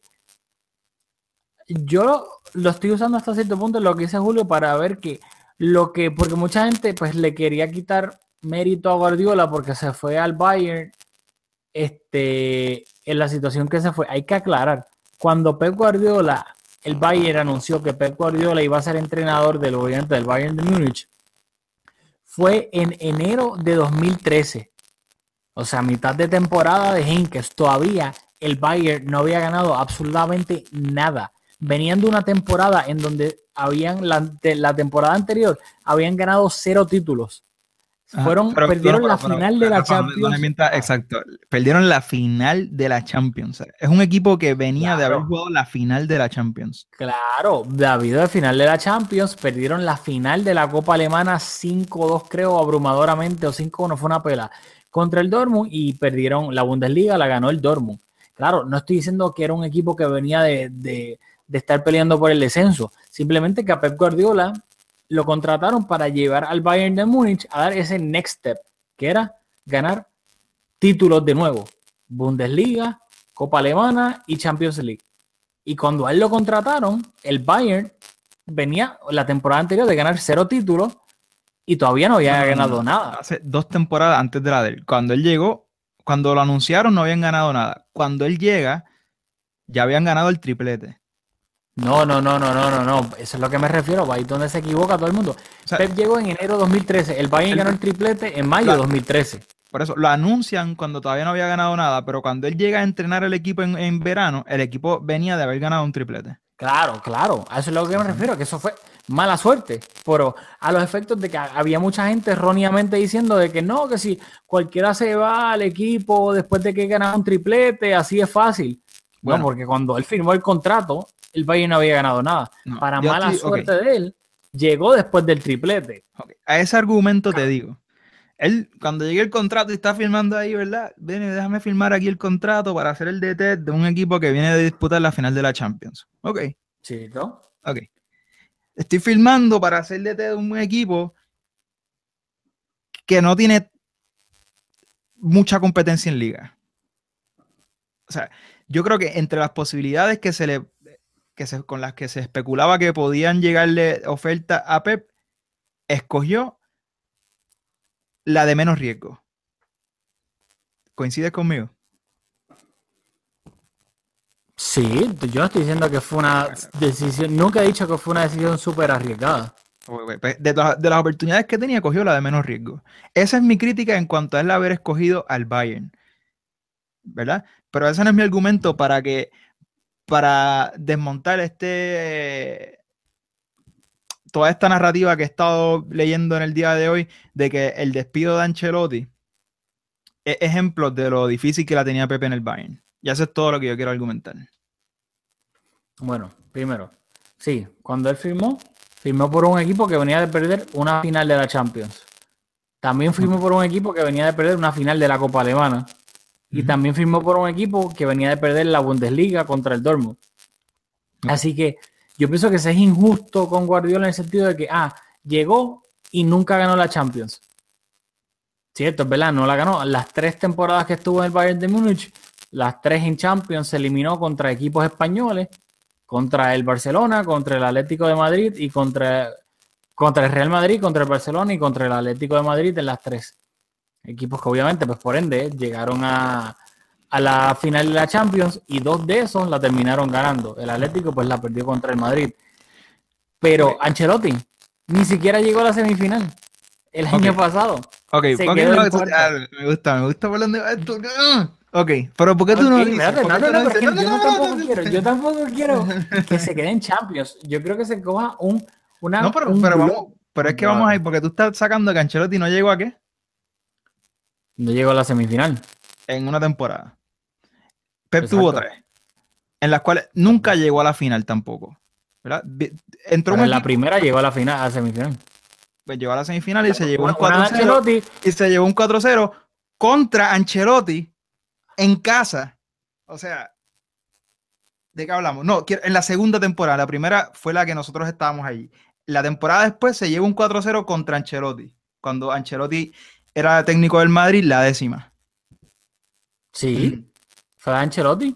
yo lo, lo estoy usando hasta cierto punto, lo que dice Julio, para ver que lo que, porque mucha gente pues le quería quitar mérito a Guardiola porque se fue al Bayern este, en la situación que se fue. Hay que aclarar, cuando Pep Guardiola, el Bayern anunció que Pep Guardiola iba a ser entrenador del, obviamente, del Bayern de Múnich, fue en enero de 2013. O sea, mitad de temporada de Henkes. Todavía el Bayern no había ganado absolutamente nada. Venían de una temporada en donde habían, la temporada anterior, habían ganado cero títulos. Ajá, Fueron, pero- perdieron pero- la pero- final de la Champions. exacto. Perdieron la final de la Champions. Es un equipo que venía de haber jugado la final de la Champions. Claro, debido al final de la Champions, perdieron la final de la Copa Alemana 5-2, creo, abrumadoramente, o 5-1, fue una pela, contra el Dortmund y perdieron la Bundesliga, la ganó el Dortmund. Claro, no estoy diciendo que era un equipo que venía de, de- de estar peleando por el descenso, simplemente que a Pep Guardiola lo contrataron para llevar al Bayern de Múnich a dar ese next step, que era ganar títulos de nuevo, Bundesliga, Copa Alemana y Champions League. Y cuando a él lo contrataron, el Bayern venía la temporada anterior de ganar cero títulos y todavía no había No, ganado no. nada. Hace dos temporadas antes de la de él. Cuando él llegó, cuando lo anunciaron no habían ganado nada. Cuando él llega, ya habían ganado el triplete. No, no, no, no, no, no, no. Eso es lo que me refiero. Ahí es donde se equivoca todo el mundo. O sea, Pep llegó en enero de 2013. El Bayern el- ganó el triplete en mayo de Claro. 2013. por eso lo anuncian cuando todavía no había ganado nada, pero cuando él llega a entrenar el equipo en, en verano, el equipo venía de haber ganado un triplete. Claro, claro. A eso es lo que me refiero, que eso fue mala suerte. Pero a los efectos de que había mucha gente erróneamente diciendo de que no, que si cualquiera se va al equipo después de que gana un triplete, así es fácil. Bueno. no, porque cuando él firmó el contrato, el Bayern no había ganado nada. No, Para mala estoy- suerte de él, llegó después del triplete. A ese argumento te digo. Él, cuando llegue el contrato y está firmando ahí, ¿verdad? Ven, déjame firmar aquí el contrato para hacer el DT de un equipo que viene de disputar la final de la Champions. Ok, Chico. ok. Estoy firmando para hacer DT de un equipo que no tiene mucha competencia en liga. O sea, yo creo que entre las posibilidades que se le que se, con las que se especulaba que podían llegarle oferta a Pep, escogió la de menos riesgo. ¿Coincides conmigo? Sí, yo no estoy diciendo que fue una decisión, nunca he dicho que fue una decisión súper arriesgada. Pues, De, las- de las oportunidades que tenía, cogió la de menos riesgo. Esa es mi crítica en cuanto a él haber escogido al Bayern. ¿Verdad? Pero ese no es mi argumento para que para desmontar este toda esta narrativa que he estado leyendo en el día de hoy de que el despido de Ancelotti es ejemplo de lo difícil que la tenía Pepe en el Bayern. Y eso es todo lo que yo quiero argumentar. Bueno, primero, sí, cuando él firmó, firmó por un equipo que venía de perder una final de la Champions. También firmó por un equipo que venía de perder una final de la Copa Alemana. Y también firmó por un equipo que venía de perder la Bundesliga contra el Dortmund. Así que yo pienso que se es injusto con Guardiola en el sentido de que, ah, llegó y nunca ganó la Champions. Cierto, es verdad, no la ganó. Las tres temporadas que estuvo en el Bayern de Múnich las tres en Champions, se eliminó contra equipos españoles, contra el Barcelona, contra el Atlético de Madrid y contra, contra el Real Madrid, contra el Barcelona y contra el Atlético de Madrid en las tres. Equipos que obviamente, pues por ende, llegaron a, a la final de la Champions y dos de esos la terminaron ganando. El Atlético pues la perdió contra el Madrid. Pero Ancelotti ni siquiera llegó a la semifinal el año pasado. Ok, Se ok, quedó no, en eso- cuarta. ah, me gusta, me gusta por donde. Ah, Ok, pero ¿por qué tú no yo tampoco quiero, que se quede en Champions. Yo creo que se coja un, una, No, pero, un pero bloque. vamos, pero es que vamos ahí, porque tú estás sacando que Ancelotti no llegó a qué? No llegó a la semifinal. En una temporada. Pep tuvo tres, en las cuales nunca llegó a la final tampoco. ¿verdad? Entró Pero en la primera llegó a la final, a la semifinal. pues, llegó a la semifinal y se llevó un Una- una de 4-0 Ancelotti, y se llevó un 4-0 contra Ancelotti en casa. O sea, ¿de qué hablamos? No, en la segunda temporada. La primera fue la que nosotros estábamos allí. La temporada después se llevó un 4-0 contra Ancelotti. Cuando Ancelotti era técnico del Madrid, la décima. sí, fue Ancelotti.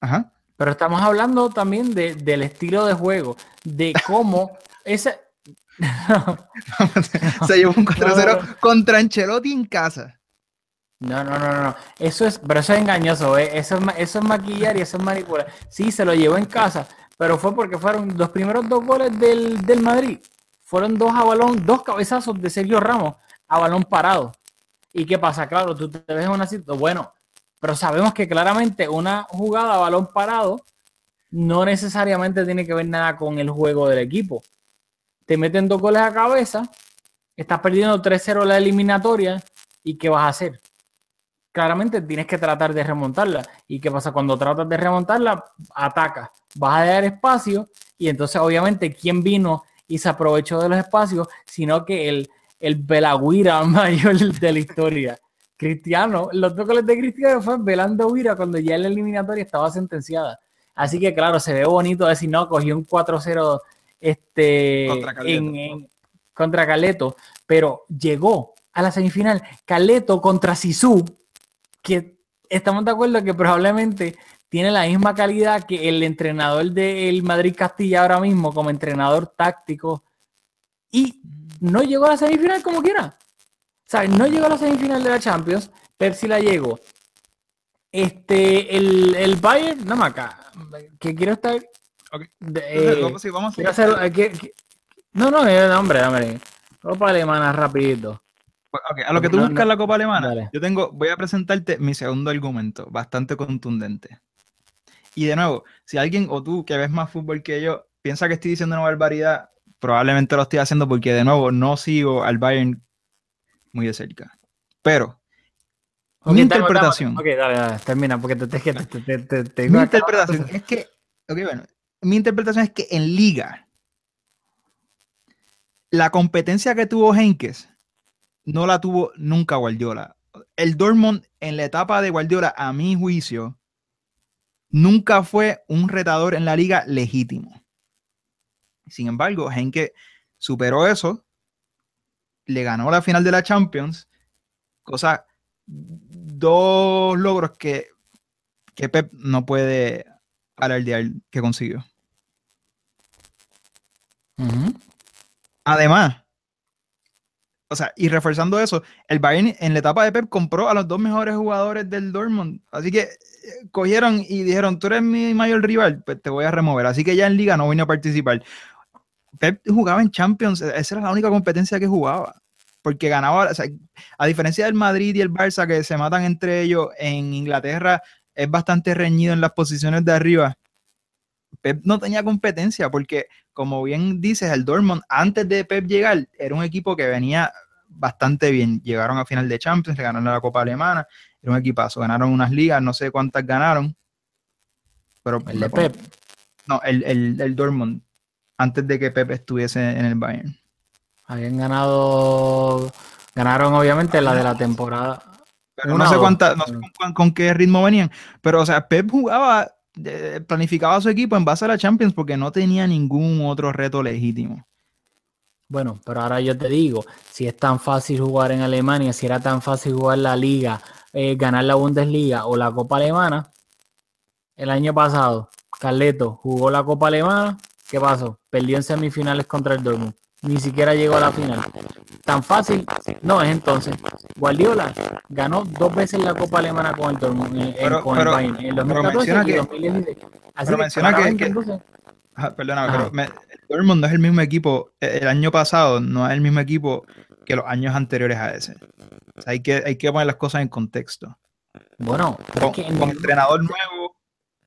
Ajá. Pero estamos hablando también de, del estilo de juego, de cómo ese. se llevó un 4-0 No. contra Ancelotti en casa. No, no, no, no, no. Eso es, pero eso es engañoso, ¿eh? Eso es, eso es maquillar y eso es manipular. Sí, se lo llevó en casa, pero fue porque fueron los primeros dos goles del, del Madrid. Fueron dos a balón, dos cabezazos de Sergio Ramos a balón parado. ¿Y qué pasa? Claro, tú te ves una situación, bueno, pero sabemos que claramente una jugada a balón parado no necesariamente tiene que ver nada con el juego del equipo. Te meten dos goles a cabeza, estás perdiendo 3-0 la eliminatoria, ¿y qué vas a hacer? claramente tienes que tratar de remontarla. ¿Y qué pasa? Cuando tratas de remontarla, atacas, vas a dar espacio y entonces obviamente quién vino y se aprovechó de los espacios, sino que el, el Belagüira mayor de la historia. Cristiano, los dos goles de Cristiano fue velando Huira cuando ya la eliminatoria estaba sentenciada. Así que claro, se ve bonito decir, no, cogió un 4-0 este, Contra Caleto. en- en- contra Caleto, pero llegó a la semifinal Caleto contra Sisu, que estamos de acuerdo que probablemente tiene la misma calidad que el entrenador del Madrid Castilla ahora mismo como entrenador táctico y no llegó a la semifinal como quiera. O sea, no llegó a la semifinal de la Champions, Pepsi la llegó. Este, el, el Bayern, no acá, que quiero estar. Ok. de- Entonces, eh, vamos, sí, vamos a hacer, eh, que- que- no, no, hombre, hombre. Copa alemana rapidito. Pues, ok, a lo que tú No, buscas no. la Copa Alemana, Dale. yo tengo, voy a presentarte mi segundo argumento, bastante contundente. Y de nuevo, si alguien o tú que ves más fútbol que yo piensa que estoy diciendo una barbaridad, probablemente lo estoy haciendo porque de nuevo no sigo al Bayern muy de cerca. Pero mi dame, dame. interpretación, Ok, dale, dale, termina, porque te, te, te, te, te, te- te- mi te- interpretación es que, bueno, mi interpretación es que en liga la competencia que tuvo Henkes no la tuvo nunca Guardiola. El Dortmund en la etapa de Guardiola, a mi juicio, nunca fue un retador en la liga legítimo. Sin embargo, Henke superó eso, le ganó la final de la Champions, cosa, dos logros que, que Pep no puede alardear que consiguió. Además, o sea, y reforzando eso, el Bayern en la etapa de Pep compró a los dos mejores jugadores del Dortmund. Así que eh, cogieron y dijeron, tú eres mi mayor rival, pues te voy a remover. Así que ya en liga no vino a participar. Pep jugaba en Champions, e- esa era la única competencia que jugaba. Porque ganaba, o sea, a diferencia del Madrid y el Barça que se matan entre ellos, en Inglaterra es bastante reñido en las posiciones de arriba. Pep no tenía competencia porque como bien dices, el Dortmund antes de Pep llegar era un equipo que venía bastante bien. Llegaron a final de Champions, le ganaron la Copa Alemana, era un equipazo. Ganaron unas ligas, no sé cuántas ganaron. Pero El de Pep. No, el, el, el Dortmund, antes de que Pep estuviese en el Bayern. Habían ganado. Ganaron, obviamente, la de la temporada. Pero no sé, cuánta, no sé con, cuán- con qué ritmo venían. Pero, o sea, Pep jugaba, eh, planificaba su equipo en base a la Champions porque no tenía ningún otro reto legítimo. Bueno, pero ahora yo te digo, si es tan fácil jugar en Alemania, si era tan fácil jugar la liga eh, ganar la Bundesliga o la Copa Alemana. El año pasado, Carleto jugó la Copa Alemana. ¿Qué pasó? Perdió en semifinales contra el Dortmund. Ni siquiera llegó a la final. Tan fácil no es entonces. Guardiola ganó dos veces la Copa Alemana con el Dortmund, eh, Pero- con pero- el Bayern, en pero 2014 menciona y que- 2016. Así pero que menciona que- que- entonces, Ajá, perdóname, Ajá. pero me- el Dortmund no es el mismo equipo. eh, El año pasado no es el mismo equipo que los años anteriores a ese. O sea, hay, que, hay que poner las cosas en contexto. bueno, Con, es que en- con entrenador nuevo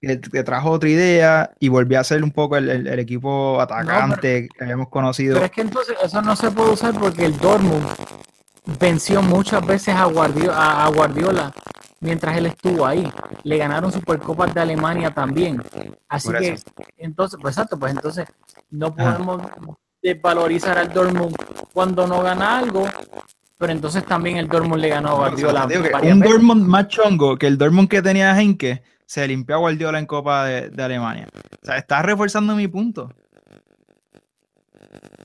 que, que trajo otra idea y volvió a ser un poco el, el- el equipo atacante que habíamos conocido. Pero es que entonces eso no se puede usar porque el Dortmund venció muchas veces a Guardiola, a, a Guardiola mientras él estuvo ahí. Le ganaron Supercopas de Alemania también. Así que, entonces, pues exacto, pues entonces no Ajá. podemos desvalorizar al Dortmund cuando no gana algo, pero entonces también el Dortmund le ganó a Guardiola. un veces. Dortmund más chongo que el Dortmund que tenía Henke se limpió a Guardiola en Copa de, de Alemania. O sea, estás reforzando mi punto.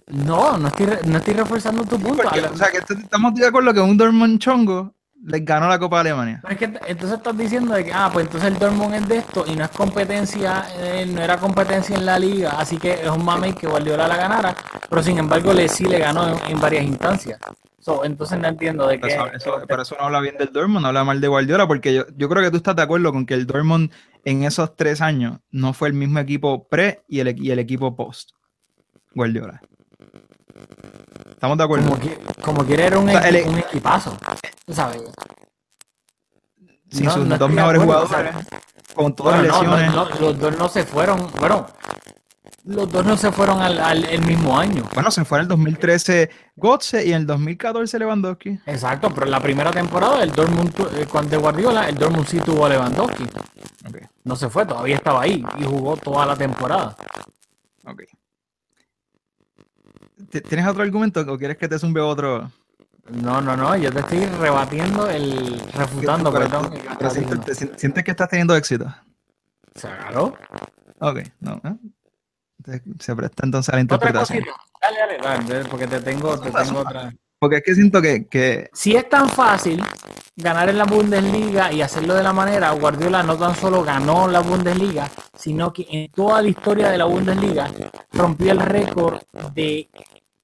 No, no estoy, re- no estoy reforzando tu punto. Porque, o sea, que est- estamos de acuerdo que un Dortmund chongo les ganó la Copa de Alemania. Pero es que entonces estás diciendo de que, ah, pues entonces el Dortmund es de esto y no es competencia, eh, no era competencia en la liga, así que es un mame que Guardiola la ganara, pero sin embargo le sí le ganó en, en varias instancias. So, entonces no entiendo de qué. Eso, eso- pero eso no habla bien del Dortmund, no habla mal de Guardiola, porque yo, yo creo que tú estás de acuerdo con que el Dortmund en esos tres años no fue el mismo equipo pre y el, y el equipo post Guardiola. ¿Estamos de acuerdo? como, que, como quiere era un, O sea, equi- el- un equipazo. ¿tú ¿Sabes? Sin no- sus no dos mejores acuerdo, jugadores, con todas Bueno, las lesiones. no, los dos no se fueron, bueno, los dos no se fueron al, al- el mismo año. Bueno, se fue en el 2013 Götze y en el 2014 Lewandowski. Exacto, pero en la primera temporada el Dortmund, eh, cuando de Guardiola, el Dortmund sí tuvo a Lewandowski. Ok, No se fue, todavía estaba ahí y jugó toda la temporada. ok. ¿T- ¿Tienes otro argumento o quieres que te zumbe otro? No, no, no, yo te estoy rebatiendo el. refutando, Pero- perdón. pero sientes, te sien- sientes que estás teniendo éxito. Claro. Ok, no. ¿eh? Se presta entonces a la Otra interpretación. cosita. Dale, dale, dale, porque te tengo, te tengo otra. Porque es que siento que, que Si es tan fácil ganar en la Bundesliga y hacerlo de la manera, Guardiola no tan solo ganó la Bundesliga, sino que en toda la historia de la Bundesliga rompió el récord de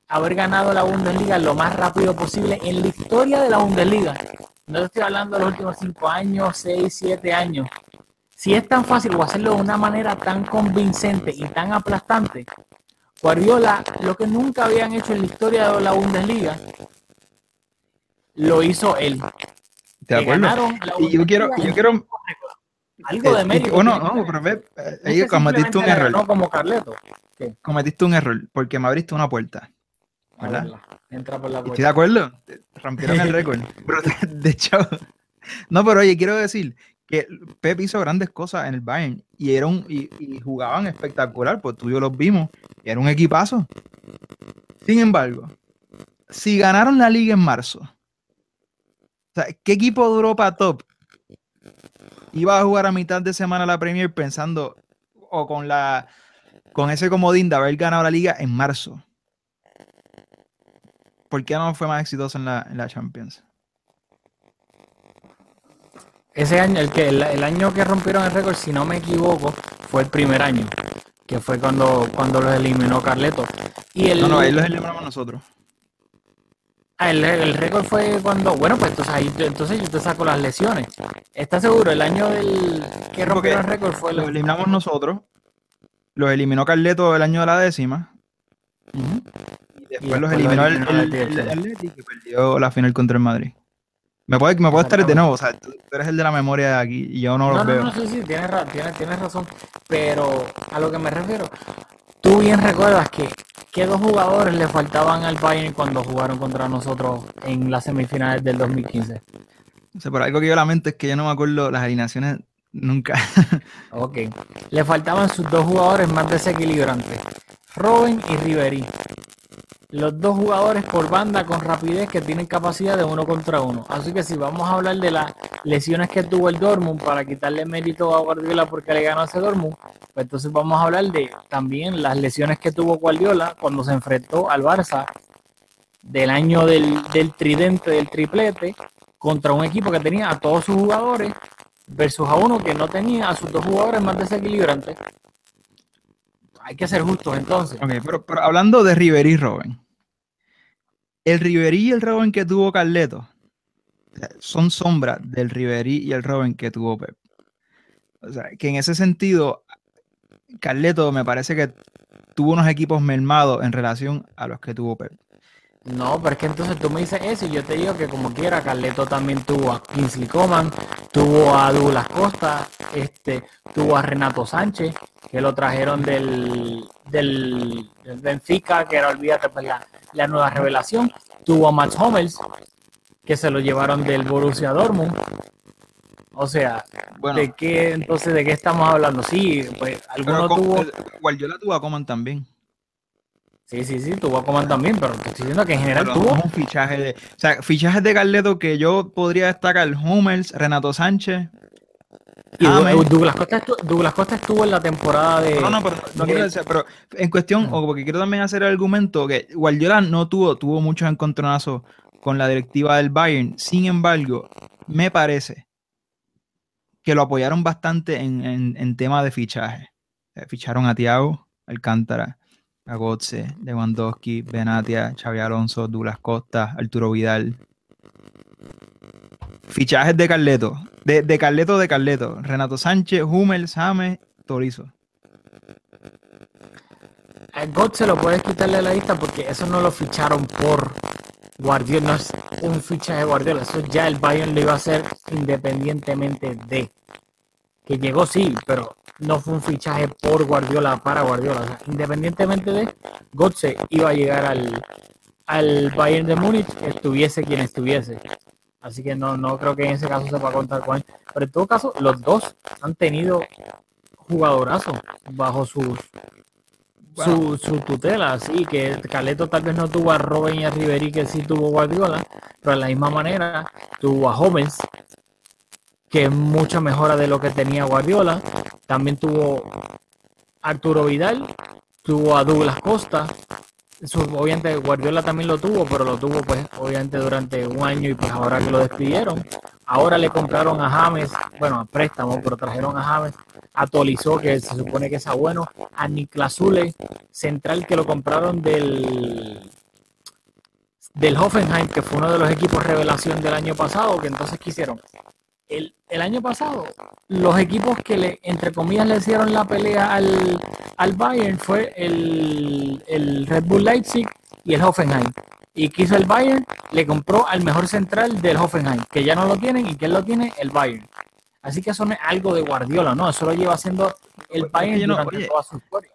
haber ganado la Bundesliga lo más rápido posible en la historia de la Bundesliga. No te estoy hablando de los últimos cinco años, seis, siete años. Si es tan fácil o hacerlo de una manera tan convincente y tan aplastante, Guardiola, lo que nunca habían hecho en la historia de la Bundesliga, lo hizo él. ¿te acuerdo? Y yo quiero, yo quiero algo de eh, mérito. no, pero ve, eh, No es ahí que cometiste un error. ganó como Carleto. Cometiste un error porque me abriste una puerta. ¿Verdad? verla, Entra por la Estoy de puerta. acuerdo. Rompieron el récord. Pero, de hecho, no, pero oye, quiero decir que Pep hizo grandes cosas en el Bayern y, y, jugaban espectacular, pues tú y yo los vimos. y Era un equipazo. Sin embargo, si ganaron la liga en marzo, ¿qué equipo de Europa top iba a jugar a mitad de semana la Premier pensando o con la con ese comodín de haber ganado la liga en marzo? ¿Por qué no fue más exitoso en la, en la Champions? Ese año, el, que, el, el año que rompieron el récord, si no me equivoco, fue el primer año, que fue cuando, cuando los eliminó Carleto. Y el, No, no, ahí los eliminamos nosotros. Ah, el, el récord fue cuando, bueno, pues entonces ahí entonces yo te saco las lesiones. ¿Estás seguro? El año del que rompieron el récord fue Los el... eliminamos nosotros. Los eliminó Carleto el año de la décima. Y después después los los eliminó el, eliminó el el, el que perdió la final contra el Madrid. Me puedes me puedes estar de nuevo, o sea, tú, eres el de la memoria de aquí y yo no, No, los no, veo. no, sí, sí, tienes, tienes, tienes razón. Pero a lo que me refiero, tú bien recuerdas que, que dos jugadores le faltaban al Bayern cuando jugaron contra nosotros en las semifinales del 2015. O sea, pero algo que yo lamento es que yo no me acuerdo las alineaciones nunca. Ok. Le faltaban sus dos jugadores más desequilibrantes, Robin y Ribery. Los dos jugadores por banda con rapidez que tienen capacidad de uno contra uno. Así que si vamos a hablar de las lesiones que tuvo el Dortmund para quitarle mérito a Guardiola porque le ganó a ese Dortmund, pues entonces vamos a hablar de también las lesiones que tuvo Guardiola cuando se enfrentó al Barça del año del, del tridente, del triplete, contra un equipo que tenía a todos sus jugadores versus a uno que no tenía a sus dos jugadores más desequilibrantes. Hay que ser justos entonces. Ok, pero, hablando de River y el Riverí y el Robin que tuvo Carleto son sombras del Riverí y el Robin que tuvo Pep. O sea, que en ese sentido, Carleto me parece que tuvo unos equipos mermados en relación a los que tuvo Pep. No, pero es que entonces tú me dices eso y yo te digo que como quiera, Carleto también tuvo a Kingsley Coman, tuvo a Douglas Costa, este, tuvo a Renato Sánchez, que lo trajeron del, del, del Benfica, que era, olvídate, pues, la, la nueva revelación. Tuvo a Max Hummels, que se lo llevaron del Borussia Dortmund. O sea, Bueno, ¿de qué entonces de qué estamos hablando? Sí, pues alguno tuvo, el- Guardiola tuvo a Coman también. sí, sí, sí, tuvo a Coman también, pero te estoy diciendo que en general Pero tuvo un fichaje de. O sea, fichajes de Carleto que yo podría destacar: Hummels, Renato Sánchez. Y Du- James. Douglas Costa, estuvo, Douglas Costa estuvo en la temporada de No, no, pero no quiero decir, pero en cuestión, o porque quiero también hacer el argumento que Guardiola no tuvo, tuvo muchos encontronazos con la directiva del Bayern. Sin embargo, me parece que lo apoyaron bastante en, en, en tema de fichaje. Eh, Ficharon a Thiago, Alcántara, a Gotze, Lewandowski, Benatia, Xavi Alonso, Douglas Costa, Arturo Vidal. Fichajes de Carleto, de, de Carleto de Carleto, Renato Sánchez, Hummels, James, Torizo. A God se lo puedes quitarle de la lista porque eso no lo ficharon por Guardiola, no es un fichaje de Guardiola, eso ya el Bayern lo iba a hacer independientemente de que llegó sí, pero no fue un fichaje por Guardiola para Guardiola, o sea, independientemente de Gotze iba a llegar al, al Bayern de Múnich, estuviese quien estuviese. Así que no, no creo que en ese caso se pueda contar con él. Pero en todo caso, los dos han tenido jugadorazos bajo sus su, su tutela, así que Caleto tal vez no tuvo a Robin y a Ribery que sí tuvo Guardiola, pero de la misma manera tuvo a Jóvenes, que es mucha mejora de lo que tenía Guardiola, también tuvo a Arturo Vidal, tuvo a Douglas Costa, su- obviamente Guardiola también lo tuvo, pero lo tuvo pues obviamente durante un año y pues ahora que lo despidieron, ahora le compraron a James, bueno a préstamo, pero trajeron a James, a que se supone que es bueno, a Niklas Zule, central que lo compraron del del Hoffenheim, que fue uno de los equipos revelación del año pasado, que entonces quisieron. El, el año pasado, los equipos que le, entre comillas, le hicieron la pelea al, al Bayern fue el, el Red Bull Leipzig y el Hoffenheim. Y que hizo el Bayern, le compró al mejor central del Hoffenheim, que ya no lo tienen y que lo tiene el Bayern. Así que eso no es algo de Guardiola, ¿no? Eso lo lleva haciendo el yo no- durante oye, toda su historia.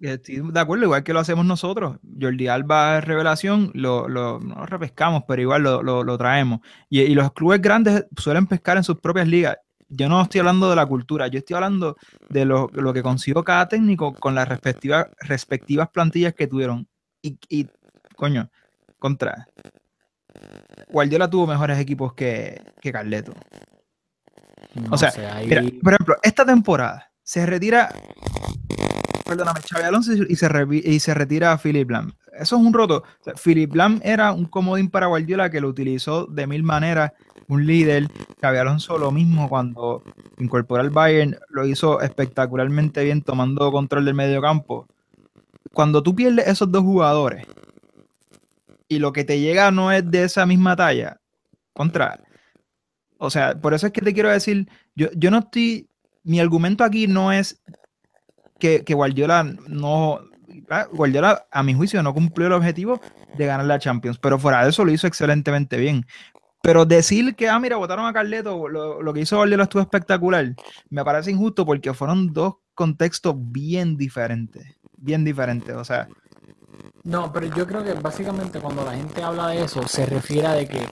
Estoy de acuerdo, igual que lo hacemos nosotros. Jordi Alba es revelación, lo, lo, no lo repescamos, pero igual lo, lo- lo traemos. Y, y los clubes grandes suelen pescar en sus propias ligas. Yo no estoy hablando de la cultura, yo estoy hablando de lo, lo que consiguió cada técnico con las respectivas, respectivas plantillas que tuvieron. Y, y, coño, contra. Guardiola tuvo mejores equipos que, que Carleto. No o sea, sé, ahí- Mira, por ejemplo, esta temporada se retira, perdóname, Xavi Alonso y se, y se retira a Philip Lam. Eso es un roto. O sea, Philip Lam era un comodín para Guardiola que lo utilizó de mil maneras, un líder. Xavi Alonso lo mismo cuando incorporó al Bayern, lo hizo espectacularmente bien tomando control del medio campo. Cuando tú pierdes esos dos jugadores y lo que te llega no es de esa misma talla, contra. O sea, por eso es que te quiero decir, yo, yo no estoy, mi argumento aquí no es que, que Guardiola no, Guardiola a mi juicio no cumplió el objetivo de ganar la Champions, pero fuera de eso lo hizo excelentemente bien. Pero decir que, ah, mira, votaron a Carleto, lo, lo que hizo Guardiola estuvo espectacular, me parece injusto porque fueron dos contextos bien diferentes, bien diferentes, o sea, No, pero yo creo que básicamente cuando la gente habla de eso se refiere a de que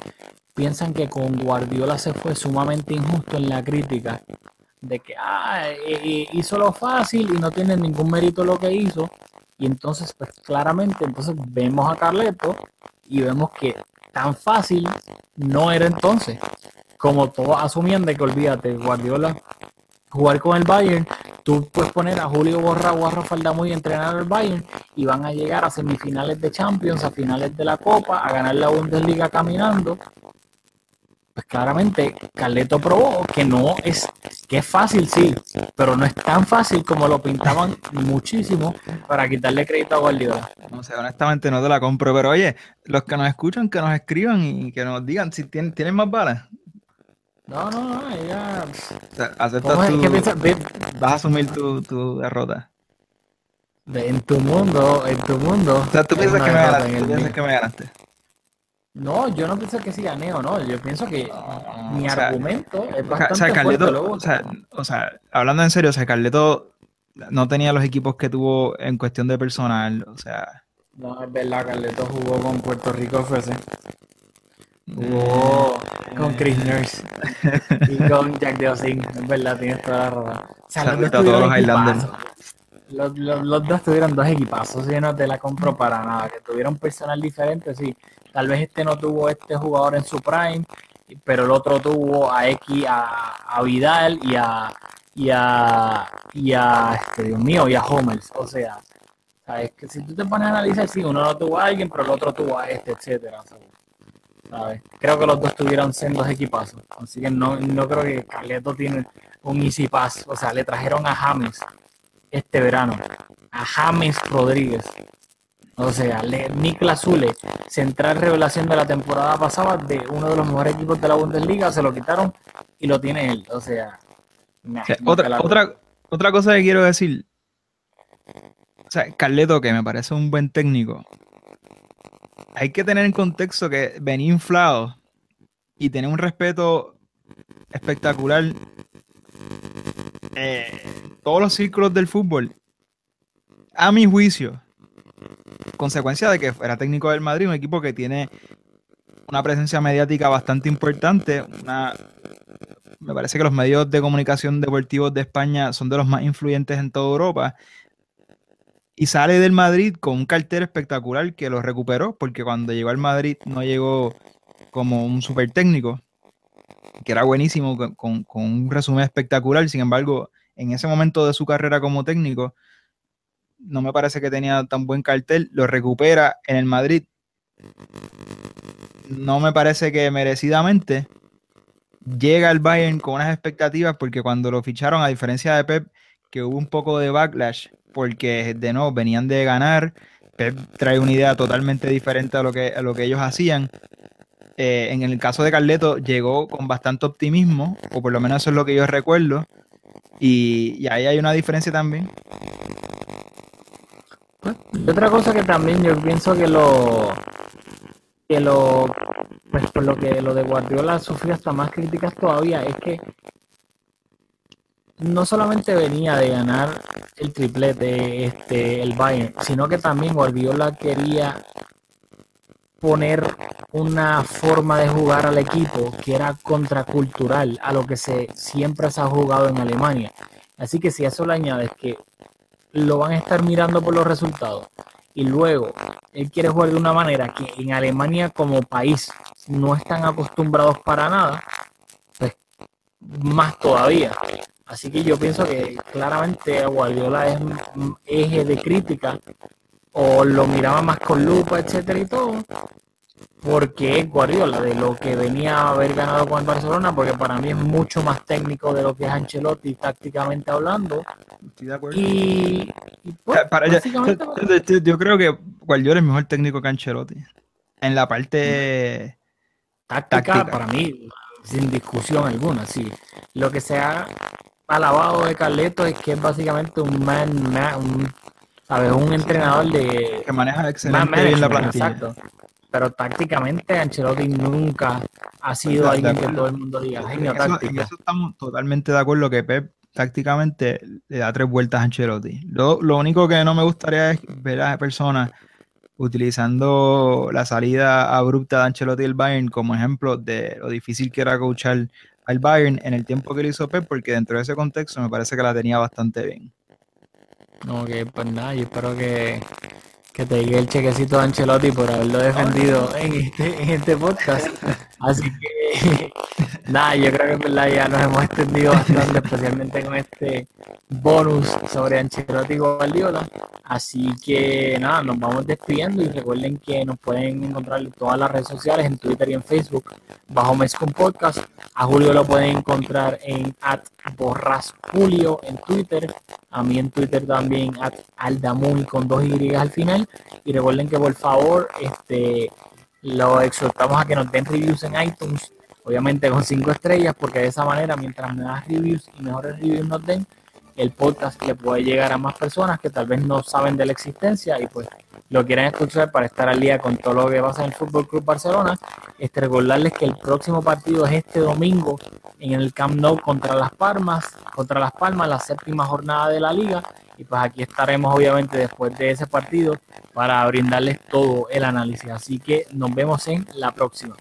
piensan que con Guardiola se fue sumamente injusto en la crítica de que ah, eh, eh, hizo lo fácil y no tiene ningún mérito lo que hizo y entonces pues claramente entonces vemos a Carleto y vemos que tan fácil no era entonces como todos asumían de que olvídate Guardiola jugar con el Bayern tú puedes poner a Julio Borra o a Rafael Damoy a entrenar al Bayern y van a llegar a semifinales de Champions, a finales de la Copa, a ganar la Bundesliga caminando. Pues claramente Carleto probó que no es, que es fácil, sí, pero no es tan fácil como lo pintaban muchísimo para quitarle crédito a Guardiola. No sé, honestamente no te la compro, pero oye, los que nos escuchan, que nos escriban y que nos digan si tienen, tienen más balas. No, no, no, ella... O sea, aceptas tu-. Ve- vas a asumir tu, tu derrota. de- en tu mundo, en tu mundo. O sea, tú piensas que me ganaste. Tú piensas que me ganaste. No, yo no pienso que sí gané o no. Yo pienso que mi o sea, argumento es bastante o sea, fuerte. Carleto, luego- o sea, o sea, hablando en serio, o sea, Carleto no tenía los equipos que tuvo en cuestión de personal, o sea, No, es verdad, Carleto jugó con Puerto Rico FC. Jugó con Chris Nurse y con Jack Deosing. Es verdad, tienes toda la razón. O sea, los dos todos los Highlanders. Los, los- los dos tuvieron dos equipazos, yo no te la compro para nada. Que tuvieron personal diferente, sí. Tal vez este no tuvo este jugador en su prime, pero el otro tuvo a X, a, a Vidal y a, y a, y a, este, Dios mío, y a Homers. O sea, ¿sabes? Que si tú te pones a analizar, sí, uno no tuvo a alguien, pero el otro tuvo a este, etcétera. ¿sabes? Creo que los dos tuvieron sendos equipazos. Así que no, no creo que Carleto tiene un easy pass. O sea, le trajeron a James este verano. A James Rodríguez. O sea, Niklas Zule, central revelación de la temporada pasada de uno de los mejores equipos de la Bundesliga, se lo quitaron y lo tiene él. O sea, nah, O sea, otra, otra, otra cosa que quiero decir. O sea, Carleto, que me parece un buen técnico. Hay que tener en contexto que venía inflado y tener un respeto espectacular eh, todos los círculos del fútbol. A mi juicio, consecuencia de que era técnico del Madrid, un equipo que tiene una presencia mediática bastante importante, me parece que los medios de comunicación deportivos de España son de los más influyentes en toda Europa. Y sale del Madrid con un cartel espectacular que lo recuperó, porque cuando llegó al Madrid no llegó como un super técnico, que era buenísimo, con un resumen espectacular. Sin embargo, en ese momento de su carrera como técnico, no me parece que tenía tan buen cartel. Lo recupera en el Madrid. No me parece que merecidamente llega al Bayern con unas expectativas porque cuando lo ficharon, a diferencia de Pep, que hubo un poco de backlash porque de nuevo venían de ganar, Pep trae una idea totalmente diferente a lo que, a lo que ellos hacían. Eh, en el caso de Carleto llegó con bastante optimismo, o por lo menos eso es lo que yo recuerdo, y, y ahí hay una diferencia también. Y otra cosa que también yo pienso que lo que lo pues lo que lo de Guardiola sufrió hasta más críticas todavía es que no solamente venía de ganar el triplete este el Bayern, sino que también Guardiola quería poner una forma de jugar al equipo que era contracultural a lo que se siempre se ha jugado en Alemania. Así que si a eso le añades que lo van a estar mirando por los resultados y luego él quiere jugar de una manera que en Alemania como país no están acostumbrados para nada, pues más todavía. Así que yo pienso que claramente Guardiola es eje de crítica o lo miraba más con lupa, etcétera y todo, porque es Guardiola de lo que venía a haber ganado con el Barcelona, porque para mí es mucho más técnico de lo que es Ancelotti tácticamente hablando. Estoy de acuerdo. Y, y, pues, para básicamente, yo, creo que Guardiola es mejor técnico que Ancelotti. En la parte táctica, táctica. para mí, sin discusión alguna, sí. Lo que se ha alabado de Carleto es que es básicamente un man, ma- un, ¿sabes? un entrenador de que maneja man excelente bien la plantilla. exacto. Pero tácticamente Ancelotti nunca ha sido alguien que todo el mundo diga En genio eso, en eso estamos totalmente de acuerdo que Pep tácticamente le da tres vueltas a Ancelotti. Lo, lo único que no me gustaría es ver a personas utilizando la salida abrupta de Ancelotti del Bayern como ejemplo de lo difícil que era coachar al Bayern en el tiempo que lo hizo Pep, porque dentro de ese contexto me parece que la tenía bastante bien. No, que pues nada, yo espero que, que te llegue el chequecito de Ancelotti por haberlo defendido en este, en este podcast. Así que nada, yo creo que en verdad ya nos hemos extendido bastante, especialmente con este bonus sobre Ancelotti y Guardiola. Así que nada, nos vamos despidiendo y recuerden que nos pueden encontrar en todas las redes sociales, en Twitter y en Facebook, bajo Mescon Podcast. A Julio lo pueden encontrar en at en Twitter, a mí en Twitter también at Aldamuni con dos Y al final. Y recuerden que por favor, este lo exhortamos a que nos den reviews en iTunes, obviamente con cinco estrellas, porque de esa manera, mientras más reviews y mejores reviews nos den, el podcast le puede llegar a más personas que tal vez no saben de la existencia y pues lo quieren escuchar para estar al día con todo lo que pasa en el Fútbol Club Barcelona. Este, recordarles que el próximo partido es este domingo en el Camp Nou contra Las Palmas, contra Las Palmas, la séptima jornada de la liga. Y pues aquí estaremos obviamente después de ese partido para brindarles todo el análisis. Así que nos vemos en la próxima.